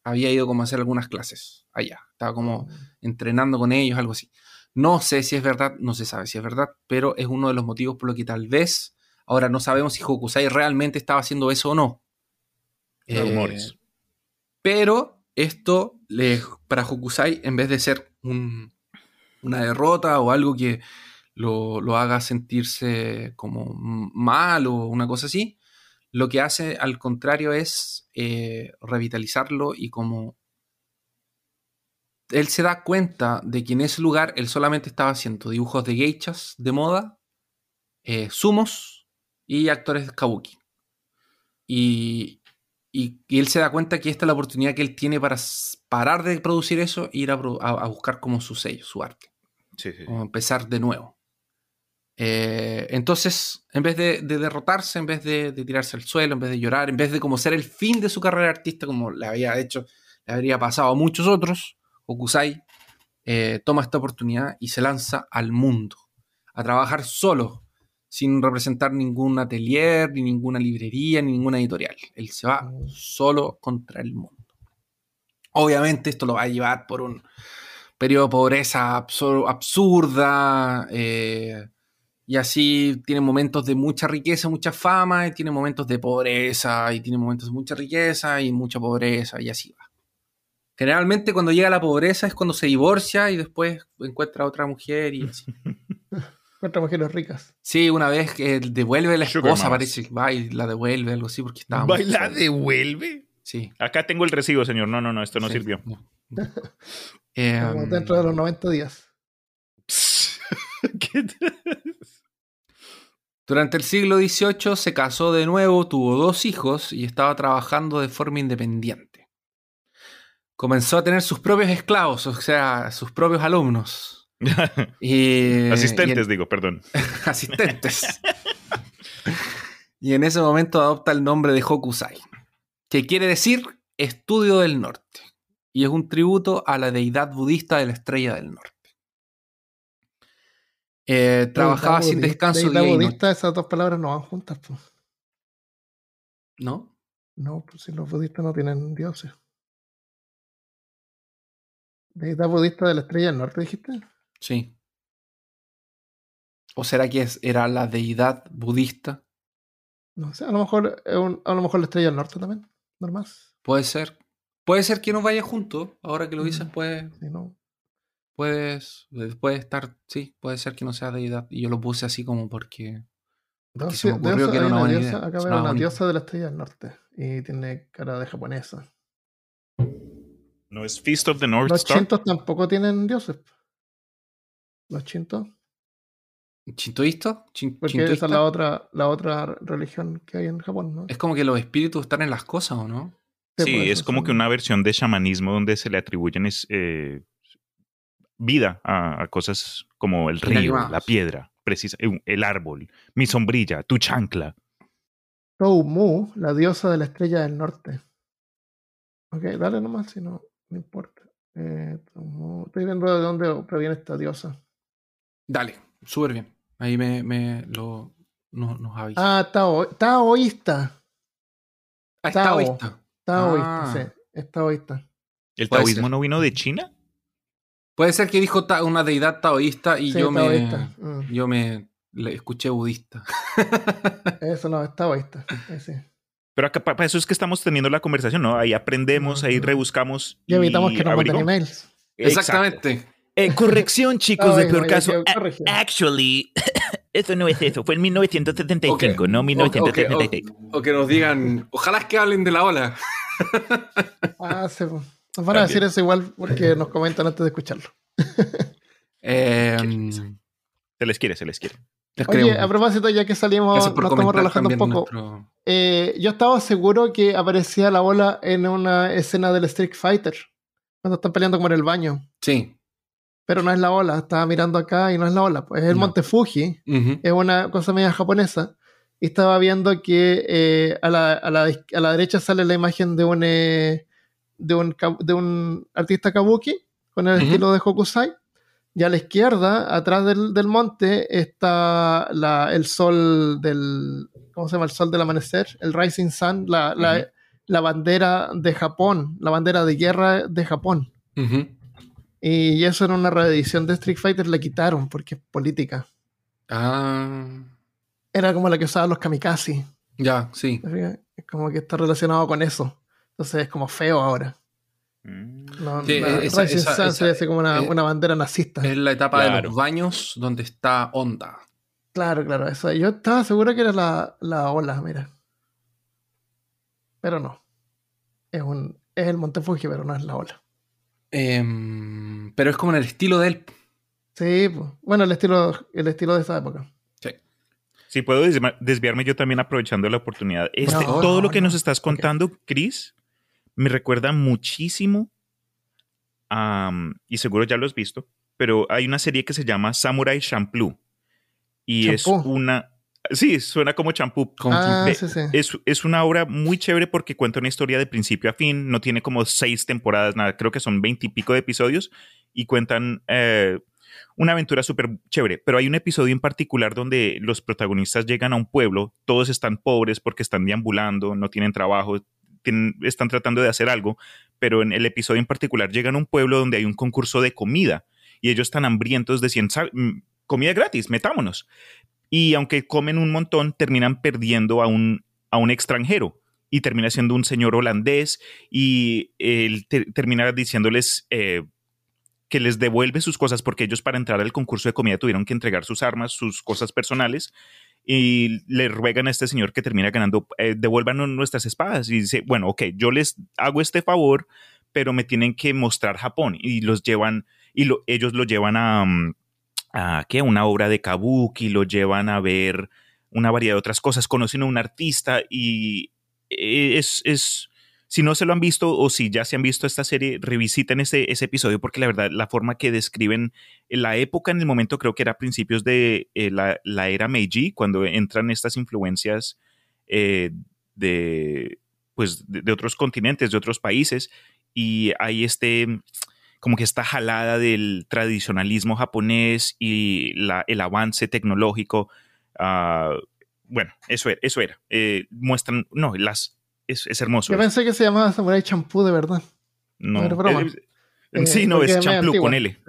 Había ido como a hacer algunas clases allá. Estaba como entrenando con ellos, algo así. No sé si es verdad, no se sabe si es verdad, pero es uno de los motivos por los que tal vez ahora no sabemos si Hokusai realmente estaba haciendo eso o no. Eh, Rumores. pero esto, le- para Hokusai, en vez de ser un- una derrota o algo que lo, lo haga sentirse como mal o una cosa así, lo que hace al contrario es eh, revitalizarlo y como él se da cuenta de que en ese lugar él solamente estaba haciendo dibujos de geishas de moda, eh, sumos y actores de kabuki. Y, y- y él se da cuenta que esta es la oportunidad que él tiene para parar de producir eso e ir a, pro- a- a buscar como su sello, su arte, Sí, sí, sí. como empezar de nuevo. Eh, entonces, en vez de, de derrotarse, en vez de, de tirarse al suelo, en vez de llorar, en vez de como ser el fin de su carrera artista, como le había hecho, le habría pasado a muchos otros, Okusai eh, toma esta oportunidad y se lanza al mundo, a trabajar solo, sin representar ningún atelier, ni ninguna librería, ni ninguna editorial. Él se va Mm. solo contra el mundo. Obviamente esto lo va a llevar por un periodo de pobreza absur- absurda, eh, y así tiene momentos de mucha riqueza, mucha fama, y tiene momentos de pobreza, y tiene momentos de mucha riqueza y mucha pobreza, y así va. Generalmente cuando llega la pobreza es cuando se divorcia y después encuentra a otra mujer y así. Contra mujeres ricas. Sí, una vez que devuelve la Sugar esposa, mamas. parece que va y la devuelve, algo así, porque estaba muy ¿Baila sola. devuelve? Sí. Acá tengo el recibo, señor. No, no, no, esto no sí, sirvió. no, no. Eh, Como dentro de los 90 días. ¿Qué? Durante el siglo XVIII se casó de nuevo, tuvo dos hijos y estaba trabajando de forma independiente. Comenzó a tener sus propios esclavos, o sea, sus propios alumnos. Y- Asistentes, y en- digo, perdón. asistentes. y en ese momento adopta el nombre de Hokusai, que quiere decir estudio del norte, y es un tributo a la deidad budista de la estrella del norte. Eh, trabajaba sin descanso deidad día y noche. budista, esas dos palabras no van juntas. Pues. ¿No? No, pues si los budistas no tienen dioses. Deidad budista de la estrella del norte, dijiste. Sí. ¿O será que es- era la deidad budista? No sé, a lo mejor es un- a lo mejor la estrella del norte también. Normal. Puede ser. Puede ser que nos vaya juntos. Ahora que lo dices, Mm. puede, Si no, puedes, puede estar. Sí, puede ser que no sea deidad. Y yo lo puse así como porque. Dos- se me ocurrió diosa- que era hay una buena diosa, idea. Acá veo una diosa de la estrella del norte. Y tiene cara de japonesa. ¿No es Feast of the North Los Star? chintos tampoco tienen dioses. Los chintos. ¿Chintoísta? Chin- Porque chintoísta. esa es la otra, la otra religión que hay en Japón, ¿no? Es como que los espíritus están en las cosas, ¿o no? Sí, es como que una versión de chamanismo donde se le atribuyen es, eh, vida a, a cosas como el río, la piedra, precisa, eh, el árbol, mi sombrilla, tu chancla. Toumu, la diosa de la estrella del norte. Ok, dale nomás, si no, no importa. Eh, Toumu- Estoy viendo de dónde proviene esta diosa. Dale, súper bien. Ahí me, me lo no- nos avisa. Ah, tao, taoísta. Ah, es Tao. taoísta. Taoísta, Ah. sí. Es taoísta. ¿El taoísmo ser. no vino de China? Puede ser que dijo ta- una deidad taoísta y Sí, yo me. Mm, yo me le escuché budista. Eso no, es taoísta. Pero acá para eso es que estamos teniendo la conversación, ¿no? Ahí aprendemos, ahí rebuscamos. Y evitamos que nos manden emails. Exactamente. Eh, corrección, chicos, Ay, de peor caso. Actually, eso no es eso. Fue en 1975, no O- o- 1976. O, o que nos digan, ojalá es que hablen de la ola. Ah, pues. Nos van a decir eso igual porque nos comentan antes de escucharlo. Eh, Se les quiere, se les quiere. les Oye, a propósito, ya que salimos, nos estamos relajando un poco. nuestro- Eh, yo estaba seguro que aparecía la bola en una escena del Street Fighter. Cuando están peleando como en el baño. Sí. Pero no es la ola. Estaba mirando acá y no es la ola. Pues es el No. Monte Fuji. Ujú. Es una cosa media japonesa. Y estaba viendo que eh, a, la, a, la, a la derecha sale la imagen de un, eh, de un, de un artista kabuki con el Ujú. estilo de Hokusai. Y a la izquierda, atrás del, del monte, está la, el sol del. ¿Cómo se llama? El sol del amanecer, el Rising Sun, la, Ujú. la bandera de Japón, la bandera de guerra de Japón. Ujú. Y eso en una reedición de Street Fighter le quitaron porque es política. Ah, Era como la que usaban los kamikaze. ya, sí. Es como que está relacionado con eso. Entonces es como feo ahora. Mm. No, Sí, la esa- Rising esa- Sun esa- se hace como una, eh, una bandera nazista. Es la etapa de los baños donde está Onda. Claro, claro. Eso. Yo estaba seguro que era la, la ola, mira. Pero no. Es un es el Monte Fuji, pero no es la ola. Em, pero es como en el estilo de él. Sí, pues. bueno, el estilo, el estilo de esa época. Si puedo desviarme yo también aprovechando la oportunidad. Este, todo no, lo que no. nos estás contando, Chris, me recuerda muchísimo a, y seguro ya lo has visto, pero hay una serie que se llama Samurai Champloo. Y es una... Sí, suena como champú. Ah, de- sí, sí. Es, es una obra muy chévere porque cuenta una historia de principio a fin. No tiene como seis temporadas, nada. Creo que son veintipico de episodios y cuentan eh, una aventura súper chévere. Pero hay un episodio en particular donde los protagonistas llegan a un pueblo. Todos están pobres porque están deambulando, no tienen trabajo, tienen- están tratando de hacer algo. Pero en el episodio en particular llegan a un pueblo donde hay un concurso de comida y ellos están hambrientos decían "Sal- mm, comida gratis, metámonos. Y aunque comen un montón, terminan perdiendo a un, a un extranjero y termina siendo un señor holandés y él te- termina diciéndoles eh, que les devuelve sus cosas porque ellos para entrar al concurso de comida tuvieron que entregar sus armas, sus cosas personales y le ruegan a este señor que termina ganando, eh, devuélvanos nuestras espadas y dice, bueno, ok, yo les hago este favor, pero me tienen que mostrar Japón y los llevan y lo- ellos lo llevan a, mm, a ¿qué? una obra de kabuki, lo llevan a ver una variedad de otras cosas, conocen a un artista y eh, es, es, si no se lo han visto o si ya se han visto esta serie, revisiten ese, ese episodio porque la verdad, la forma que describen la época en el momento, creo que era principios de eh, la, la, era Meiji, cuando entran estas influencias eh, de, pues, de, de, otros continentes, de otros países, y hay este, como que esta jalada del tradicionalismo japonés y la, el avance tecnológico. Uh, bueno, eso era. Eso era. Eh, muestran, no, las es, es, hermoso. Yo pensé que se llamaba Samurai Champú de verdad. No, no broma. Eh, sí, no, es Champlu con L.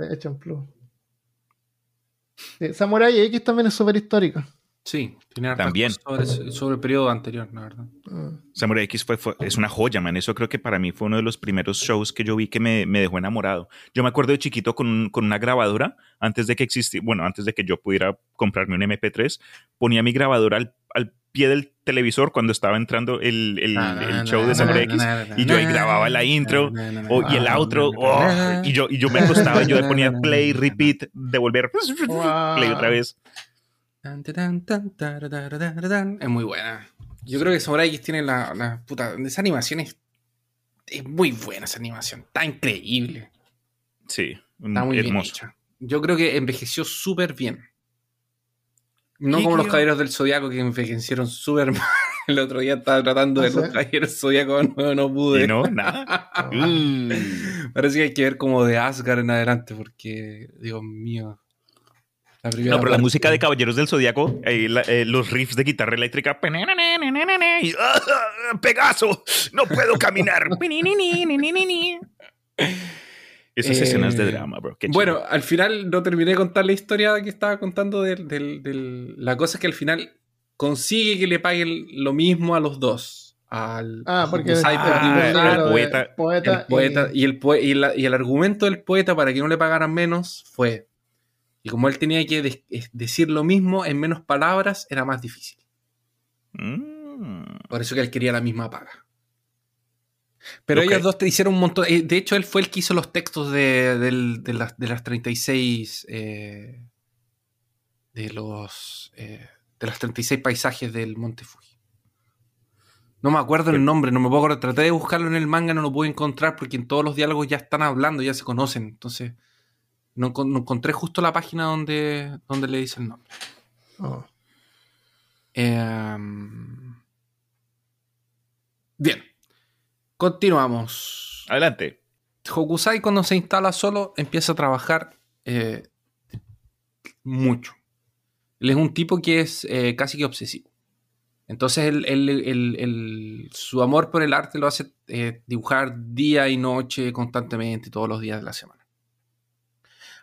Es Samurai X también es súper histórico. Sí, tiene también sobre, sobre, el periodo anterior, la verdad. Mm. Samurai X fue, fue, es una joya, man. Eso creo que para mí fue uno de los primeros shows que yo vi que me, me dejó enamorado. Yo me acuerdo de chiquito con, con una grabadora, antes de que existiera, bueno, antes de que yo pudiera comprarme un MP3, ponía mi grabadora al, al pie del televisor cuando estaba entrando el, el, el show de Samurai X y yo ahí grababa la intro oh, y el outro oh, y, yo, y yo me acostaba y yo le ponía play, repeat, devolver, play otra vez. Es muy buena. Yo creo que Samurai X tiene la, la puta. Esa animación es, es muy buena, esa animación. Está increíble. Sí, Está muy hermoso. bien hecha. Yo creo que envejeció súper bien. No como los caballeros del Zodiaco que envejecieron súper mal. El otro día estaba tratando de los caballeros del Zodiaco, no, no pude. ¿Y no, nada. Parece que hay que ver como de Asgard en adelante, porque, Dios mío. La no, pero la música de Caballeros del Zodiaco, eh, la, eh, los riffs de guitarra eléctrica. Y, ¡ah, ¡Pegaso! ¡No puedo caminar! Esas eh, escenas de drama, bro. bueno, al final no terminé de contar la historia que estaba contando de, de, de, la cosa es que al final consigue que le paguen lo mismo a los dos. Al ah, porque el, ah, poeta, poeta, el poeta y, el y, la, y, el argumento del poeta para que no le pagaran menos fue y como él tenía que de decir lo mismo en menos palabras, era más difícil. Mm. Por eso que él quería la misma paga. Pero okay. ellos dos te hicieron un montón. De hecho, él fue el que hizo los textos de, de, de, las, de las 36. Eh, de los. Eh, de los 36 paisajes del Monte Fuji. No me acuerdo el nombre, no me puedo acordar. Traté de buscarlo en el manga, no lo pude encontrar porque en todos los diálogos ya están hablando, ya se conocen. Entonces. No, no, encontré justo la página donde, donde le dice el nombre. Oh. Eh, bien. Continuamos. Adelante. Hokusai cuando se instala solo empieza a trabajar eh, mucho. Él es un tipo que es eh, casi que obsesivo. Entonces él, él, él, su amor por el arte lo hace eh, dibujar día y noche constantemente, todos los días de la semana.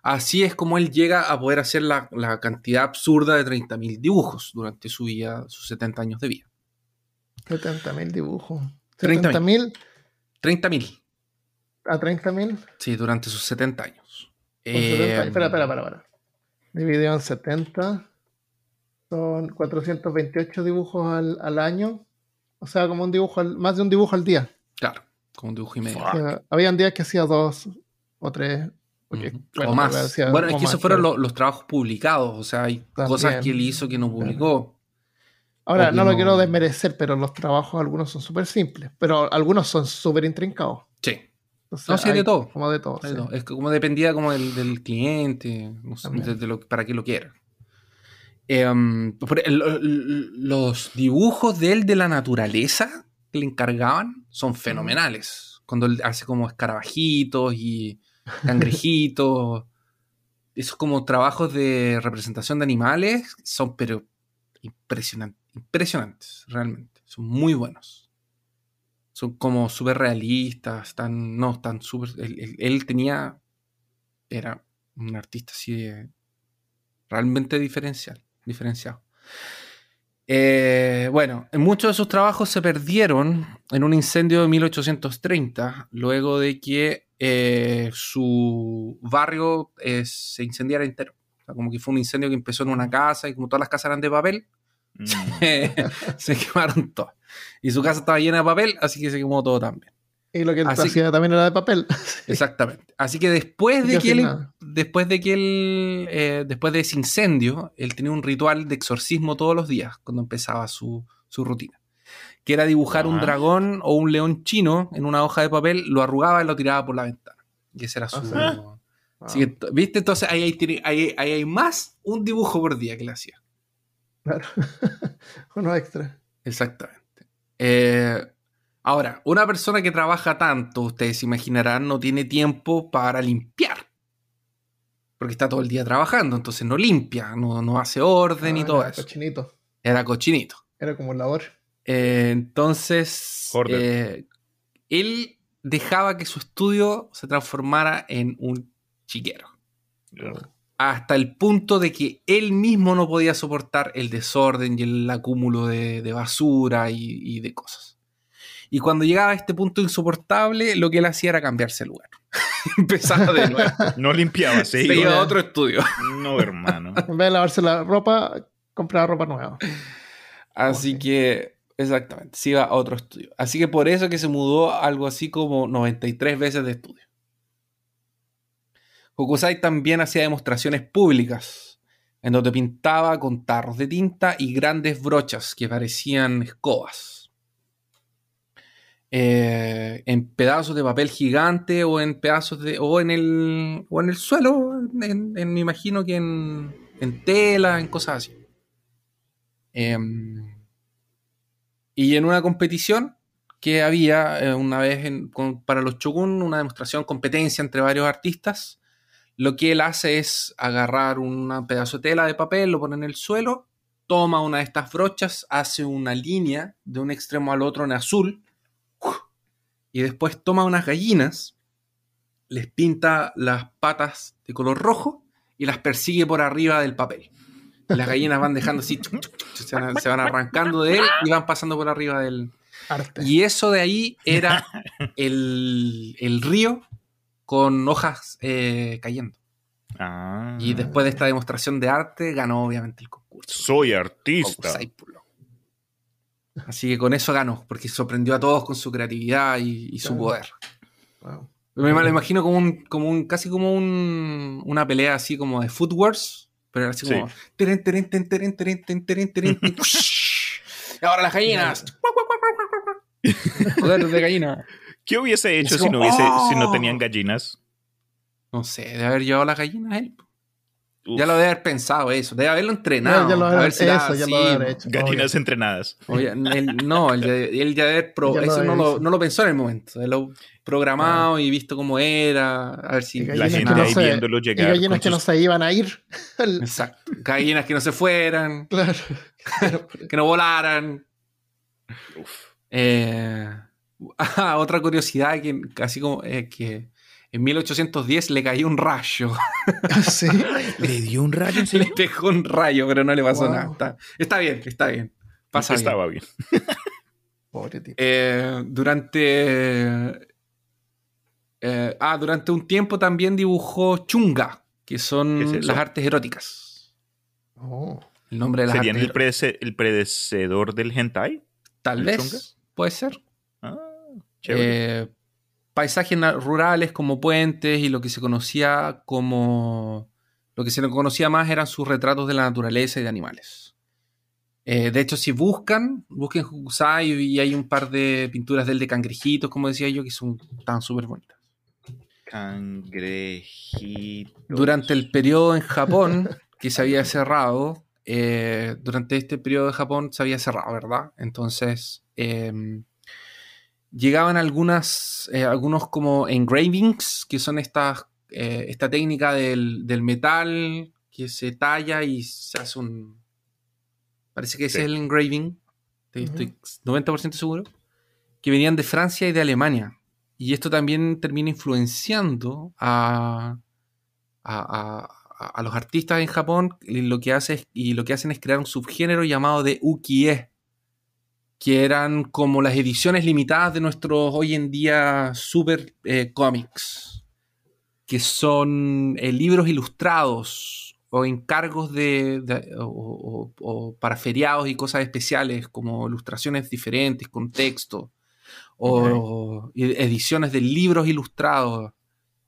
Así es como él llega a poder hacer la, la cantidad absurda de 30.000 dibujos durante su vida, sus 70 años de vida. 70.000 dibujos. 30.000. 30.000. ¿A 30.000? Sí, durante sus 70 años. Eh, 70, espera, espera, espera, espera. Dividido en 70. Son 428 dibujos al, al, año. O sea, como un dibujo, al, más de un dibujo al día. Claro, como un dibujo y medio. O sea, habían días que hacía dos o tres porque, bueno, o más. Bueno, es que esos fueron los, los, trabajos publicados. O sea, hay También. cosas que él hizo que no publicó. Ahora, no lo quiero desmerecer, pero los trabajos algunos son súper simples. Pero algunos son súper intrincados. Sí. Entonces, no, sí, hay de todo. Como de todo. Sí. todo. Es como dependía como del, del cliente, no sé, de, de lo, para qué lo quiera. Eh, los dibujos de él de la naturaleza que le encargaban son fenomenales. Cuando él hace como escarabajitos y cangrejitos. Esos como trabajos de representación de animales son pero impresionantes, impresionantes, realmente. Son muy buenos. Son como súper realistas, están, no, están súper... Él, tenía, era un artista así realmente diferencial, diferenciado. Eh, bueno, muchos de sus trabajos se perdieron en un incendio de 1830, luego de que eh, su barrio eh, se incendiara entero. O sea, como que fue un incendio que empezó en una casa y como todas las casas eran de papel, mm. se, se, quemaron todas. Y su casa estaba llena de papel, así que se quemó todo también. Y lo que él hacía también era de papel. Exactamente. Así que después de que él, después de que él, eh, después de ese incendio, él tenía un ritual de exorcismo todos los días cuando empezaba su, su rutina. Que era dibujar un Ah. dragón o un león chino en una hoja de papel, lo arrugaba y lo tiraba por la ventana. Y ese era su. Ah, Así que, t- ¿viste? Entonces ahí hay, ahí- ahí hay más un dibujo por día que le hacía. Claro. Uno extra. Exactamente. Eh, ahora, una persona que trabaja tanto, ustedes se imaginarán, no tiene tiempo para limpiar. Porque está todo el día trabajando, entonces no limpia, no, no hace orden y Ah, todo era eso. Cochinito. Era cochinito. Era como labor. Eh, entonces, eh, él dejaba que su estudio se transformara en un chiquero. Hasta el punto de que él mismo no podía soportar el desorden y el acúmulo de, de basura y, y de cosas. Y cuando llegaba a este punto insoportable, lo que él hacía era cambiarse el lugar. Empezaba de nuevo. No limpiaba, Se iba a otro estudio. No, hermano. En vez de lavarse la ropa, compraba ropa nueva. Así que, exactamente, se iba a otro estudio. Así que por eso que se mudó algo así como 93 veces de estudio. Hokusai también hacía demostraciones públicas, en donde pintaba con tarros de tinta y grandes brochas que parecían escobas. Eh, en pedazos de papel gigante o en pedazos de. o en el. o en el suelo. en- me imagino que en, en tela, en cosas así. Em, y en una competición que había eh, una vez para los Shogun, una demostración, competencia entre varios artistas, lo que él hace es agarrar un pedazo de tela de papel, lo pone en el suelo, toma una de estas brochas, hace una línea de un extremo al otro en azul, y después toma unas gallinas, les pinta las patas de color rojo y las persigue por arriba del papel. Las gallinas van dejando así, chuc, chuc, chuc, se van, se van arrancando de él y van pasando por arriba del... Arte. Y eso de ahí era el, el río con hojas eh, cayendo. Ah, Y después de esta demostración de arte, ganó obviamente el concurso. soy artista. Así que con eso ganó, porque sorprendió a todos con su creatividad y, y su Claro. poder. Wow. Me lo imagino como un, como un, casi como un, una pelea así como de Foot Wars, pero era así como. Y ahora las gallinas. Joder, de gallina. ¿Qué hubiese hecho si no, hubiese, si no ¡oh! tenían gallinas? No sé, de haber llevado las gallinas él. Uf, Ya lo debe haber pensado eso, debe haberlo entrenado. Ya, ya lo a habrá- ver si la- eso ya lo sí, habrá hecho. Gallinas entrenadas. Oye, él- no, él, ya- él ya debe haber pro- Ya lo eso no lo, no lo pensó en el momento. Él lo programado y visto cómo era. A ver si. Y La gallinas gente no ahí se- viéndolo Y llegar. gallinas con que no se iban a ir. Exacto. Gallinas que no se fueran, claro. que no volaran. Eh, ah, otra curiosidad que casi como eh, que en 1810 le cayó un rayo. sí. ¿Le dio un rayo le pegó un rayo, pero no le pasó Wow. nada. Está, está bien, está bien. Pasa. Estaba bien. Pobre tipo. Eh, durante. eh, ah, durante un tiempo también dibujó chunga, que son las artes eróticas. Oh. El nombre de las ¿Serían artes el, predece- el predecedor del hentai? Tal el vez, chunga? puede ser. Ah, chévere. Eh, paisajes rurales como puentes y lo que se conocía como. Lo que se conocía más eran sus retratos de la naturaleza y de animales. Eh, de hecho, si buscan, busquen Hokusai y hay un par de pinturas del de cangrejitos, como decía yo, que son tan súper bonitas. Cangrejitos. Durante el periodo en Japón, que se había cerrado, eh, durante este periodo de Japón se había cerrado, ¿verdad? Entonces, eh, llegaban algunas, eh, algunos como engravings, que son estas, eh, esta técnica del, del metal que se talla y se hace un... Parece que ese Sí. es el engraving, estoy, Ujú. estoy 90% seguro, que venían de Francia y de Alemania. Y esto también termina influenciando a, a, a- a los artistas en Japón y lo que hace es- y lo que hacen es crear un subgénero llamado de ukié que eran como las ediciones limitadas de nuestros hoy en día super eh, cómics que son eh, libros ilustrados o encargos de, de- o, o- o para feriados y cosas especiales como ilustraciones diferentes con texto o ediciones de libros ilustrados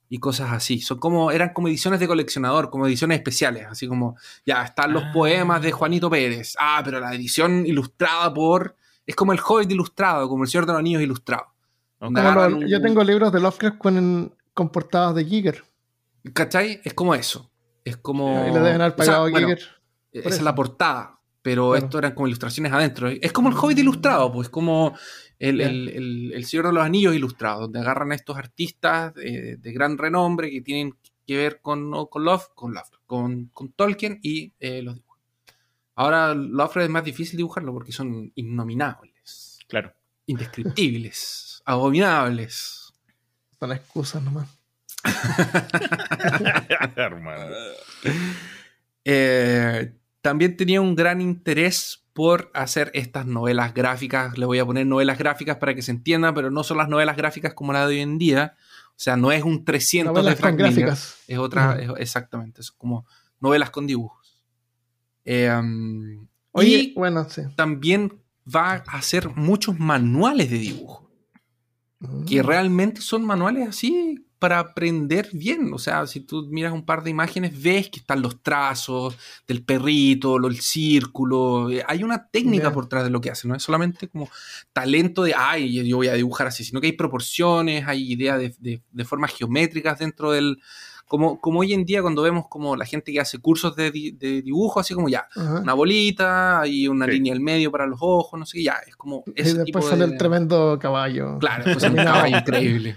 y cosas así. Son como, eran como ediciones de coleccionador, como ediciones especiales, así como, ya están los Ah. poemas de Juanito Pérez. Ah, pero la edición ilustrada por... Es como el Hobbit ilustrado, como el Señor de los Anillos ilustrado. Yo tengo libros de Lovecraft con, con portadas de Giger. ¿Cachai? Es como eso. Es como... y le deben haber o sea, pagado a bueno, Giger. Esa Por es la portada, pero Claro. esto eran como ilustraciones adentro. Es como el Hobbit ilustrado, pues como el, el- el- el Señor de los Anillos ilustrado, donde agarran a estos artistas eh, de gran renombre que tienen que ver con, no, con Love, con, Love, con, con Tolkien y eh, los Ahora Lovecraft es más difícil dibujarlo porque son innominables, Claro. indescriptibles, abominables. Son excusas nomás. Hermano. Eh, también tenía un gran interés por hacer estas novelas gráficas. Le voy a poner novelas gráficas para que se entienda, pero no son las novelas gráficas como la de hoy en día. O sea, no es un 300 de Novelas Frank Miller. gráficas. Es otra, es- exactamente. Son como novelas con dibujos. Eh, um, Oye, y bueno, sí. también va a hacer muchos manuales de dibujo que Mm. realmente son manuales así para aprender bien. O sea, si tú miras un par de imágenes, ves que están los trazos del perrito, el círculo. Eh, Hay una técnica por detrás de lo que hace, no es solamente como talento de, ay, yo voy a dibujar así, sino que hay proporciones, hay ideas de, de- de formas geométricas dentro del... Como, como hoy en día cuando vemos como la gente que hace cursos de, di- de dibujo, así como ya, Ajá. una bolita, hay una Sí. línea al medio para los ojos, no sé, qué, ya, es como Y después tipo sale de- el tremendo caballo. Claro, pues un caballo increíble.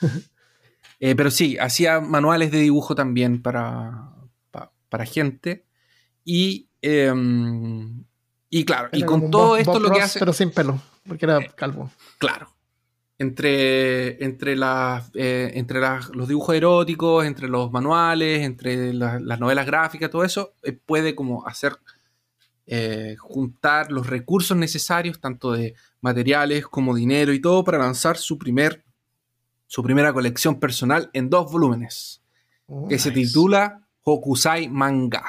Eh, pero sí, hacía manuales de dibujo también para, pa- para gente. Y, em, y claro, y con todo Bob- esto Bob lo que hace. Pero sin pelo, porque era calvo. Claro. Entre, entre, las, eh, entre las- los dibujos eróticos, entre los manuales, entre la- las novelas gráficas, todo eso, eh, puede como hacer eh, juntar los recursos necesarios, tanto de materiales como dinero y todo, para lanzar su primer su primera colección personal en dos volúmenes, Oh, que se titula Hokusai Manga.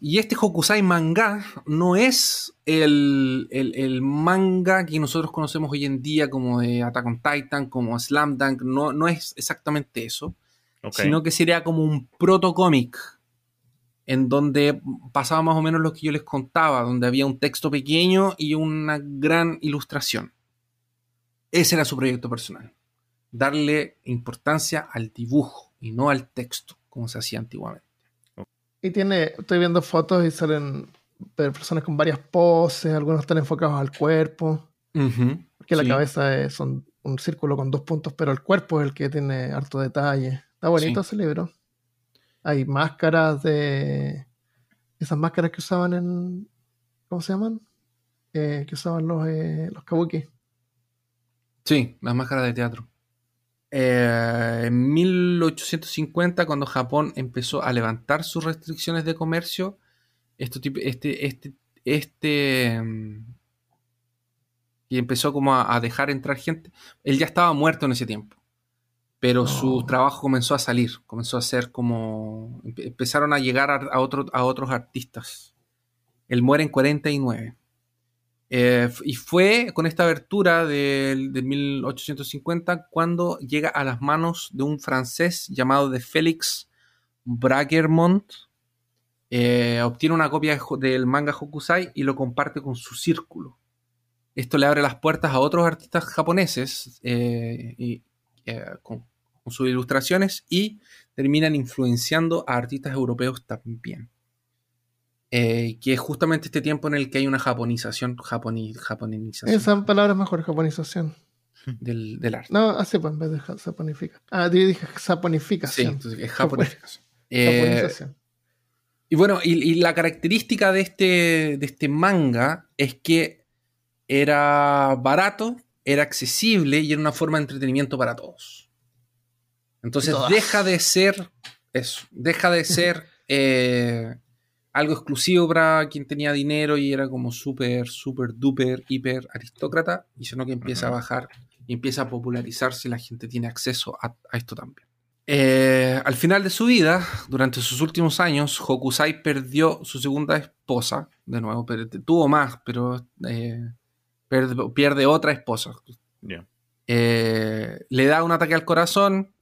Y este Hokusai Manga no es el, el- el manga que nosotros conocemos hoy en día como de Attack on Titan, como Slam Dunk, no, no es exactamente eso, sino que sería como un proto cómic en donde pasaba más o menos lo que yo les contaba, donde había un texto pequeño y una gran ilustración. Ese era su proyecto personal. Darle importancia al dibujo y no al texto, como se hacía antiguamente. Y tiene, estoy viendo fotos y salen de personas con varias poses, algunos están enfocados al cuerpo, Ujú, porque la cabeza es son un círculo con dos puntos, pero el cuerpo es el que tiene harto detalle. Está bonito Sí. ese libro. Hay máscaras de... Esas máscaras que usaban en... ¿Cómo se llaman? Eh, que usaban los, eh, los kabuki. Sí, las máscaras de teatro. Eh, en 1850, cuando Japón empezó a levantar sus restricciones de comercio, esto este, este, este, mm, y empezó como a, a dejar entrar gente. Él ya estaba muerto en ese tiempo, pero su Oh. trabajo comenzó a salir, comenzó a ser como, empe- empezaron a llegar a, a otro- a otros artistas. Él muere en 49. Eh, y fue con esta abertura del de 1850 cuando llega a las manos de un francés llamado de Félix Braguermont. Eh, obtiene una copia del manga Hokusai y lo comparte con su círculo. Esto le abre las puertas a otros artistas japoneses eh, y, eh, con sus ilustraciones y terminan influenciando a artistas europeos también. Eh, que es justamente este tiempo en el que hay una japonización, japoni- japonización Esa palabra es mejor, japonización. del, del arte. No, así pues, en vez de ja- saponifica. Ah, yo dije Sí, saponificación. entonces es japonización. Eh, Japonización. y bueno, y, y la característica de este, de este manga es que era barato, era accesible y era una forma de entretenimiento para todos. Entonces Todas. deja de ser eso, deja de ser eh, algo exclusivo para quien tenía dinero y era como súper, súper, duper, hiper aristócrata, y sino que empieza a bajar y empieza a popularizarse y la gente tiene acceso a, a esto también. Eh, al final de su vida, durante sus últimos años, Hokusai perdió su segunda esposa, de nuevo, pero tuvo más, pero eh, pierde, pierde otra esposa. Eh, le da un ataque al corazón.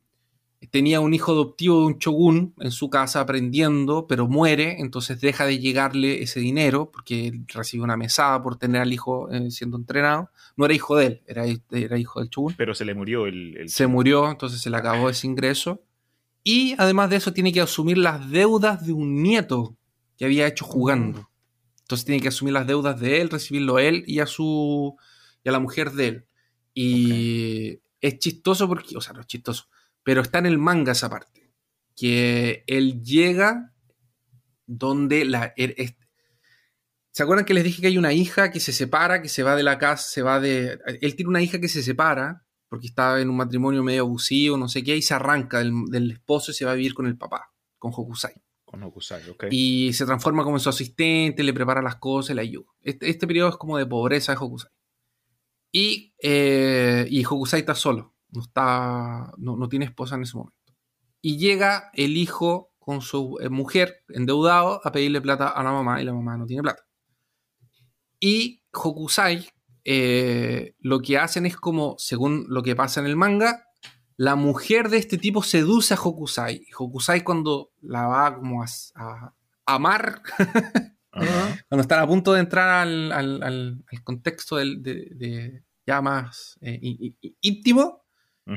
Tenía un hijo adoptivo de un shogun en su casa aprendiendo, pero muere, entonces deja de llegarle ese dinero porque él recibe una mesada por tener al hijo eh, siendo entrenado. No era hijo de él, era, era hijo del shogun. Pero se le murió el. el- Se murió, entonces se le acabó ese ingreso. Y además de eso, tiene que asumir las deudas de un nieto que había hecho jugando. Entonces tiene que asumir las deudas de él, recibirlo él y a su y a la mujer de él. Y es chistoso porque, o sea, no es chistoso, pero está en el manga esa parte. Que él llega donde la. er- es- ¿Se acuerdan que les dije que hay una hija que se separa, que se va de la casa, se va de. Él tiene una hija que se separa porque estaba en un matrimonio medio abusivo, no sé qué, y se arranca del, del esposo y se va a vivir con el papá, con Hokusai. Con Hokusai, ok. Y se transforma como en su asistente, le prepara las cosas, le ayuda. Este, este periodo es como de pobreza de Hokusai. Y, eh, y Hokusai está solo, no, está, no, no tiene esposa en ese momento. Y llega el hijo con su eh, mujer endeudado a pedirle plata a la mamá y la mamá no tiene plata. Y Hokusai eh, lo que hacen es como, según lo que pasa en el manga, la mujer de este tipo seduce a Hokusai. Y Hokusai cuando la va como a, a amar, cuando están a punto de entrar al, al- al- al contexto del- de, de ya más eh, í-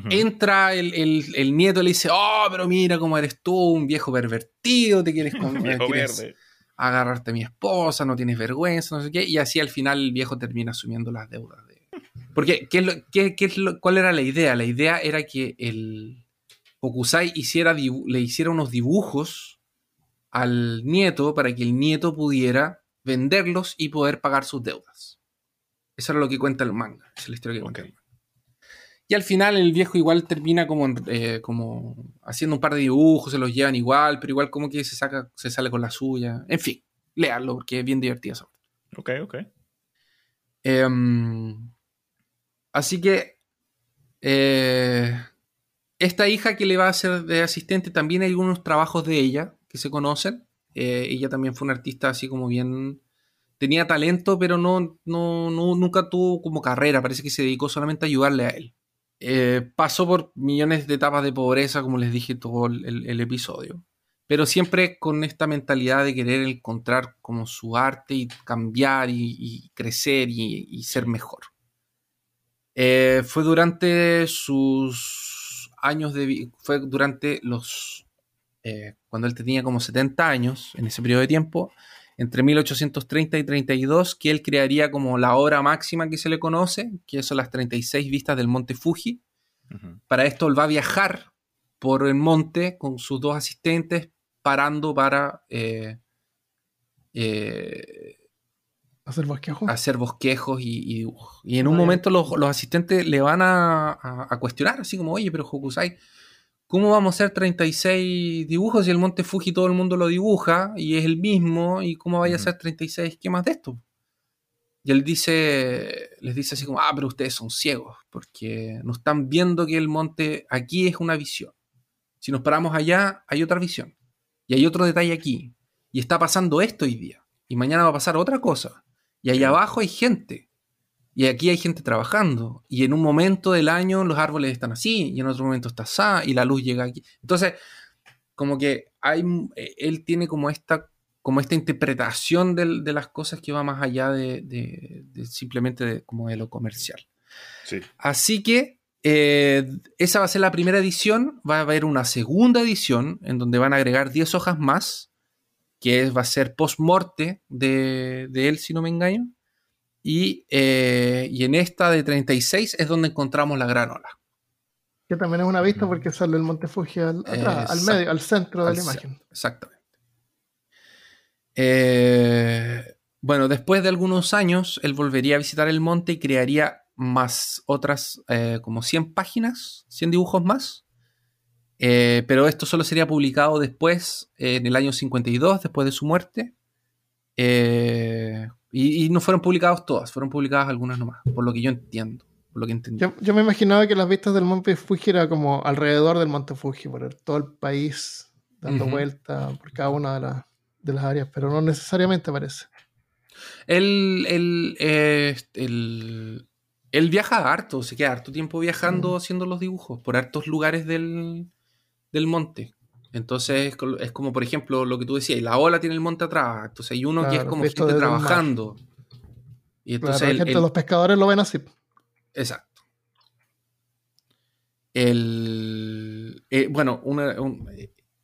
entra el, el- el nieto y le dice, oh, pero mira cómo eres tú, un viejo pervertido, te quieres, con- Viejo quieres verde. agarrarte a mi esposa, no tienes vergüenza, no sé qué, y así al final el viejo termina asumiendo las deudas de... Porque, ¿qué es lo- qué- qué es lo- ¿cuál era la idea? La idea era que el Hokusai hiciera le hiciera unos dibujos al nieto para que el nieto pudiera venderlos y poder pagar sus deudas. Eso era lo que cuenta el manga, esa es la historia que cuenta el manga. Y al final el viejo igual termina como, eh, como haciendo un par de dibujos, se los llevan igual, pero igual como que se saca, se sale con la suya. En fin, léanlo porque es bien divertido eso. Ok, ok. Em, así que eh, esta hija que le va a hacer de asistente, también hay algunos trabajos de ella que se conocen. Eh, ella también fue una artista así como bien... Tenía talento, pero no, no, no- nunca tuvo como carrera. Parece que se dedicó solamente a ayudarle a él. Eh, pasó por millones de etapas de pobreza, como les dije todo el, el- episodio. Pero siempre con esta mentalidad de querer encontrar como su arte y cambiar y, y crecer y, y ser mejor. Eh, fue durante sus años de fue durante los eh, cuando él tenía como 70 años en ese periodo de tiempo entre 1830 y 32 que él crearía como la obra máxima que se le conoce que son las 36 vistas del monte Fuji para esto él va a viajar por el monte con sus dos asistentes parando para eh, eh, Hacer bosquejo. hacer bosquejos y, y dibujos. Y en un Vaya. momento los, los asistentes le van a, a- a cuestionar, así como, oye, pero Hokusai, ¿cómo vamos a hacer 36 dibujos si el monte Fuji todo el mundo lo dibuja y es el mismo? ¿Y cómo vaya a hacer 36 esquemas de esto? Y él dice, les dice así como, ah, pero ustedes son ciegos, porque no están viendo que el monte aquí es una visión. Si nos paramos allá, hay otra visión. Y hay otro detalle aquí. Y está pasando esto hoy día. Y mañana va a pasar otra cosa. Y allá abajo hay gente. Y aquí hay gente trabajando. Y en un momento del año los árboles están así. Y en otro momento está así. Y la luz llega aquí. Entonces, como que hay, eh, él tiene como esta, como esta interpretación de las cosas que va más allá de, de- de simplemente de- como de lo comercial. Sí. Así que eh, esa va a ser la primera edición. Va a haber una segunda edición en donde van a agregar 10 hojas más, que es- va a ser post-morte de, de él, si no me engaño. Y, eh, y en esta de 36 es donde encontramos la gran ola. Que también es una vista porque sale el Monte Fuji al, atrás, al medio, al centro de Al la imagen. Exactamente. Eh, bueno, después de algunos años, él volvería a visitar el monte y crearía más otras, eh, como 100 páginas, 100 dibujos más. Eh, pero esto solo sería publicado después, eh, en el año 52, después de su muerte. Y, y no fueron publicados todas, fueron publicadas algunas nomás, por lo que yo entiendo, por lo que entendí. Yo, yo me imaginaba que las vistas del Monte Fuji era como alrededor del Monte Fuji, por el- todo el país, dando Ujú. vuelta por cada una de, las- de las áreas, pero no necesariamente parece. Él, él, eh, él- él viaja harto, se queda harto tiempo viajando Mm. haciendo los dibujos por hartos lugares del, del monte. Entonces es como, por ejemplo, lo que tú decías, la ola tiene el monte atrás. Entonces hay uno que es Claro, como gente trabajando. Y Claro, entonces la él- gente, los pescadores lo ven así. Exacto. El, eh, bueno, una- un-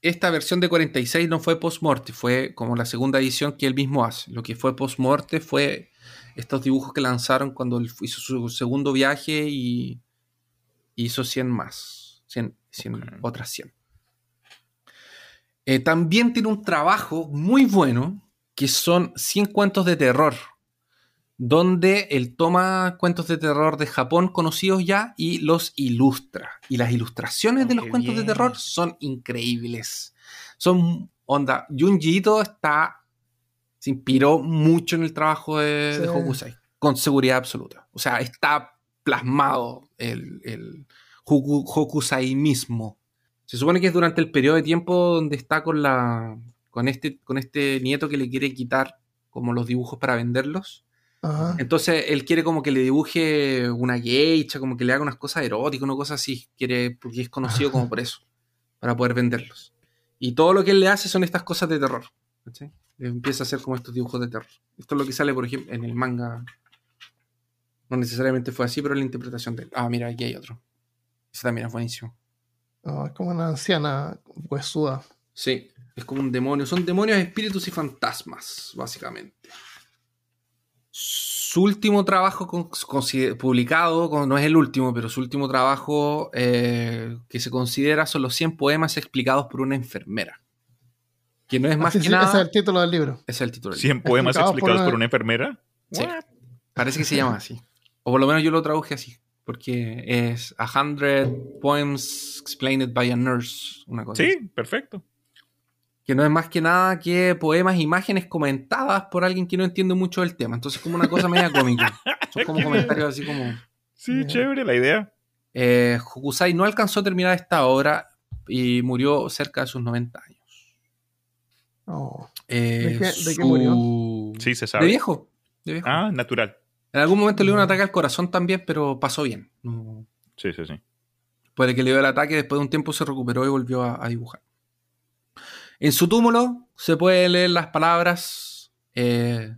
esta versión de 46 no fue post-morte, fue como la segunda edición que él mismo hace. Lo que fue post-morte fue estos dibujos que lanzaron cuando él hizo su segundo viaje y hizo 100 más. 100, 100, Ok. otras 100. Eh, también tiene un trabajo muy bueno que son 100 cuentos de terror donde él toma cuentos de terror de Japón conocidos ya y los ilustra. Y las ilustraciones de Oh, los qué cuentos de terror son increíbles. Son onda. Junji Ito está se inspiró mucho en el trabajo de, Sí. de Hokusai, con seguridad absoluta. O sea, está plasmado el, el Hoku- Hokusai mismo. Se supone que es durante el periodo de tiempo donde está con la con este, con este nieto que le quiere quitar como los dibujos para venderlos. Ajá. Entonces él quiere como que le dibuje una geisha, como que le haga unas cosas eróticas, una cosa así. Quiere, porque es conocido como por eso, para poder venderlos. Y todo lo que él le hace son estas cosas de terror. Empieza a hacer como estos dibujos de terror. Esto es lo que sale, por ejemplo, en el manga. No necesariamente fue así, pero la interpretación de él. Ah, mira, aquí hay otro. Ese también es buenísimo. No, es como una anciana huesuda. Sí, es como un demonio. Son demonios, espíritus y fantasmas, básicamente. Su último trabajo con- publicado, con- no es el último, pero su último trabajo eh, que se considera son los 100 poemas explicados por una enfermera. Que no es más Así que sí, nada. Ese es el título del libro. Ese es el título. del 100 poemas Explicados por una- por una enfermera. Sí. What? Parece que se llama así. O por lo menos yo lo traduje así. Porque es A Hundred Poems Explained by a Nurse. Una cosa así. Sí, perfecto. que no es más que nada que poemas, imágenes comentadas por alguien que no entiende mucho del tema. Entonces, como una cosa media cómica. Son como comentarios así como. Sí, chévere la idea. Eh, Hokusai no alcanzó a terminar esta obra y murió cerca de sus 90 años. Oh. Eh, ¿De qué- de qué murió? Sí, se De sabe. viejo. De viejo. Ah, natural. En algún momento le dio un ataque al corazón también, pero pasó bien. No- Sí, sí, sí. Puede que le dio el ataque, después de un tiempo se recuperó y volvió a, a dibujar. En su túmulo se puede leer las palabras eh,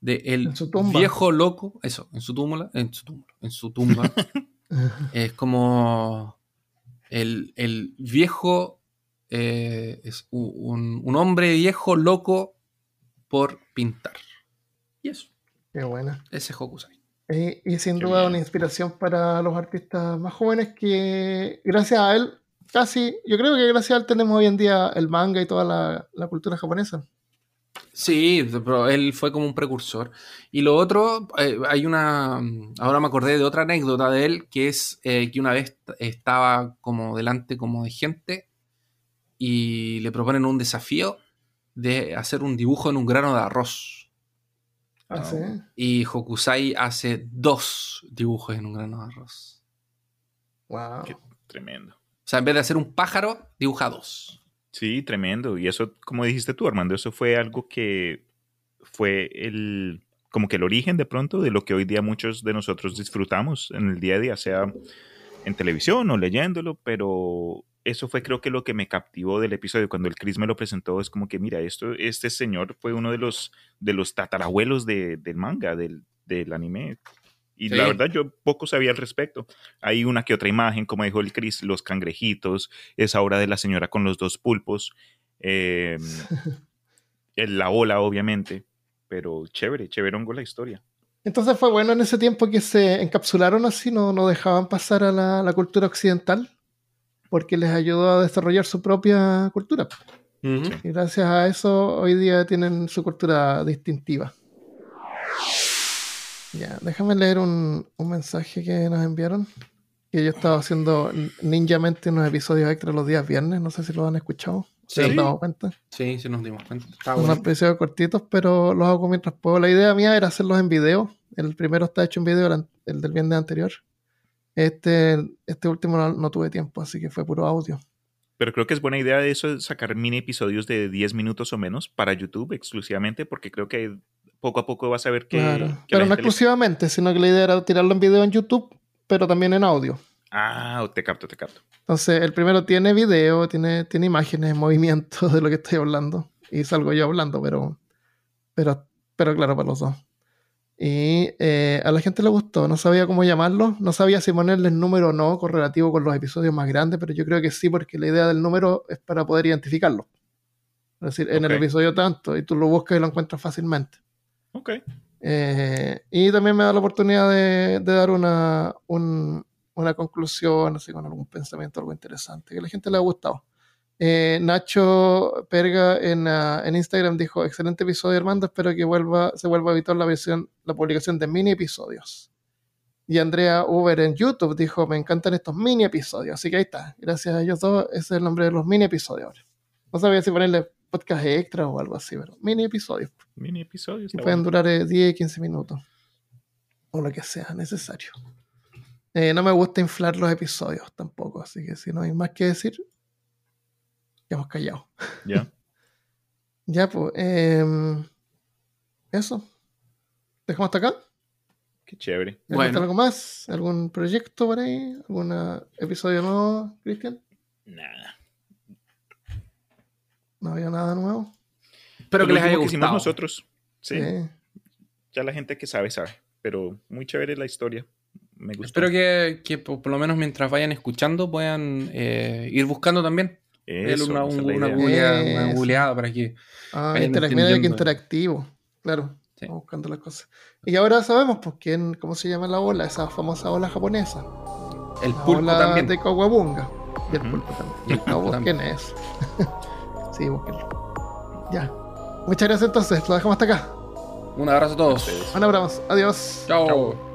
de el En su tumba. viejo loco, eso, en su túmulo, en su túmulo, en su tumba. es como el, el viejo, eh, es un, un hombre viejo loco por pintar. Y eso, Qué buena. ese es Hokusai. Y, y sin Qué duda bien. una inspiración para los artistas más jóvenes que gracias a él, casi, yo creo que gracias a él tenemos hoy en día el manga y toda la, la cultura japonesa. Sí, pero él fue como un precursor. Y lo otro, eh, hay una. Ahora me acordé de otra anécdota de él, que es eh, que una vez estaba como delante como de gente y le proponen un desafío de hacer un dibujo en un grano de arroz. Ah, sí. Y Hokusai hace dos dibujos en un grano de arroz. Wow. Qué tremendo. O sea, en vez de hacer un pájaro, dibuja dos. Sí, tremendo. Y eso, como dijiste tú, Armando, eso fue algo que fue el como que el origen de pronto de lo que hoy día muchos de nosotros disfrutamos en el día a día, sea en televisión o leyéndolo, pero eso fue creo que lo que me captivó del episodio cuando el Chris me lo presentó, es como que mira, esto este señor fue uno de los de los tatarabuelos de- del manga, del, del anime. Y Sí. la verdad yo poco sabía al respecto. Hay una que otra imagen, como dijo el Chris, los cangrejitos, esa obra de la señora con los dos pulpos, eh, la ola obviamente, pero chévere, chévere hongo la historia. Entonces fue bueno en ese tiempo que se encapsularon así, no, no dejaban pasar a la, la cultura occidental, porque les ayudó a desarrollar su propia cultura. Y gracias a eso hoy día tienen su cultura distintiva. Ya, déjame leer un, un mensaje que nos enviaron. Que yo estaba haciendo ninjamente unos episodios extra los días viernes. No sé si lo han escuchado. ¿Se Sí. han dado cuenta? Sí, sí nos dimos cuenta. Está Unos bueno. episodios cortitos, pero los hago mientras puedo. La idea mía era hacerlos en video. El primero está hecho en video, el del viernes anterior. Este, este último no, no tuve tiempo, así que fue puro audio. Pero creo que es buena idea de eso, sacar mini episodios de 10 minutos o menos para YouTube exclusivamente, porque creo que poco a poco vas a ver que... Claro. que Pero no le- exclusivamente, sino que la idea era tirarlo en video en YouTube, pero también en audio. Ah, te capto, te capto. Entonces, el primero tiene video, tiene, tiene imágenes, movimientos de lo que estoy hablando. Y salgo yo hablando, pero, pero, pero claro, para los dos. Y eh, a la gente le gustó, no sabía cómo llamarlo, no sabía si ponerle el número o no correlativo con los episodios más grandes, pero yo creo que sí, porque la idea del número es para poder identificarlo. Es decir, en el episodio tanto, y tú lo buscas y lo encuentras fácilmente. Ok. Eh, y también me da la oportunidad de, de dar una, un- una conclusión, así con algún pensamiento, algo interesante, que a la gente le ha gustado. Eh, Nacho Perga en, ah, en Instagram dijo, excelente episodio Armando, espero que vuelva, se vuelva a evitar la, versión, la publicación de mini episodios. Y Andrea Uber en YouTube dijo, me encantan estos mini episodios, así que ahí está, gracias a ellos dos, ese es el nombre de los mini episodios. No sabía si ponerle podcast extra o algo así, pero mini episodios. Mini episodio. Y está pueden bueno. durar eh, 10, 15 minutos. O lo que sea necesario. Eh, no me gusta inflar los episodios tampoco, así que si no hay más que decir, hemos callado. Ya. Ya, pues, em, eso. ¿Dejamos hasta acá? Qué chévere. ¿Les Bueno. algo más? ¿Algún proyecto por ahí? ¿Algún ah, episodio nuevo, Cristian? Nada. ¿No había nada nuevo? Espero que les haya gustado. nosotros. Sí, Sí. ya la gente que sabe, sabe. Pero muy chévere la historia. Me gustó. Espero que, que por, por lo menos mientras vayan escuchando puedan eh, ir buscando también. Eso, una, es un- una googleada, una googleada para que. Ah, Vayan interac- medio que interactivo. Claro. Sí. Vamos buscando las cosas. Y ahora sabemos, pues, quién, cómo se llama la ola, esa famosa ola japonesa. El La pulpo ola también. de Kawabunga. Y el Ujú. pulpo también. Y el pulpo No, también. busquen eso. sí, búsquenlo. Ya. Muchas gracias entonces. Lo dejamos hasta acá. Un abrazo a todos. Un abrazo. Adiós. Chao. Chao.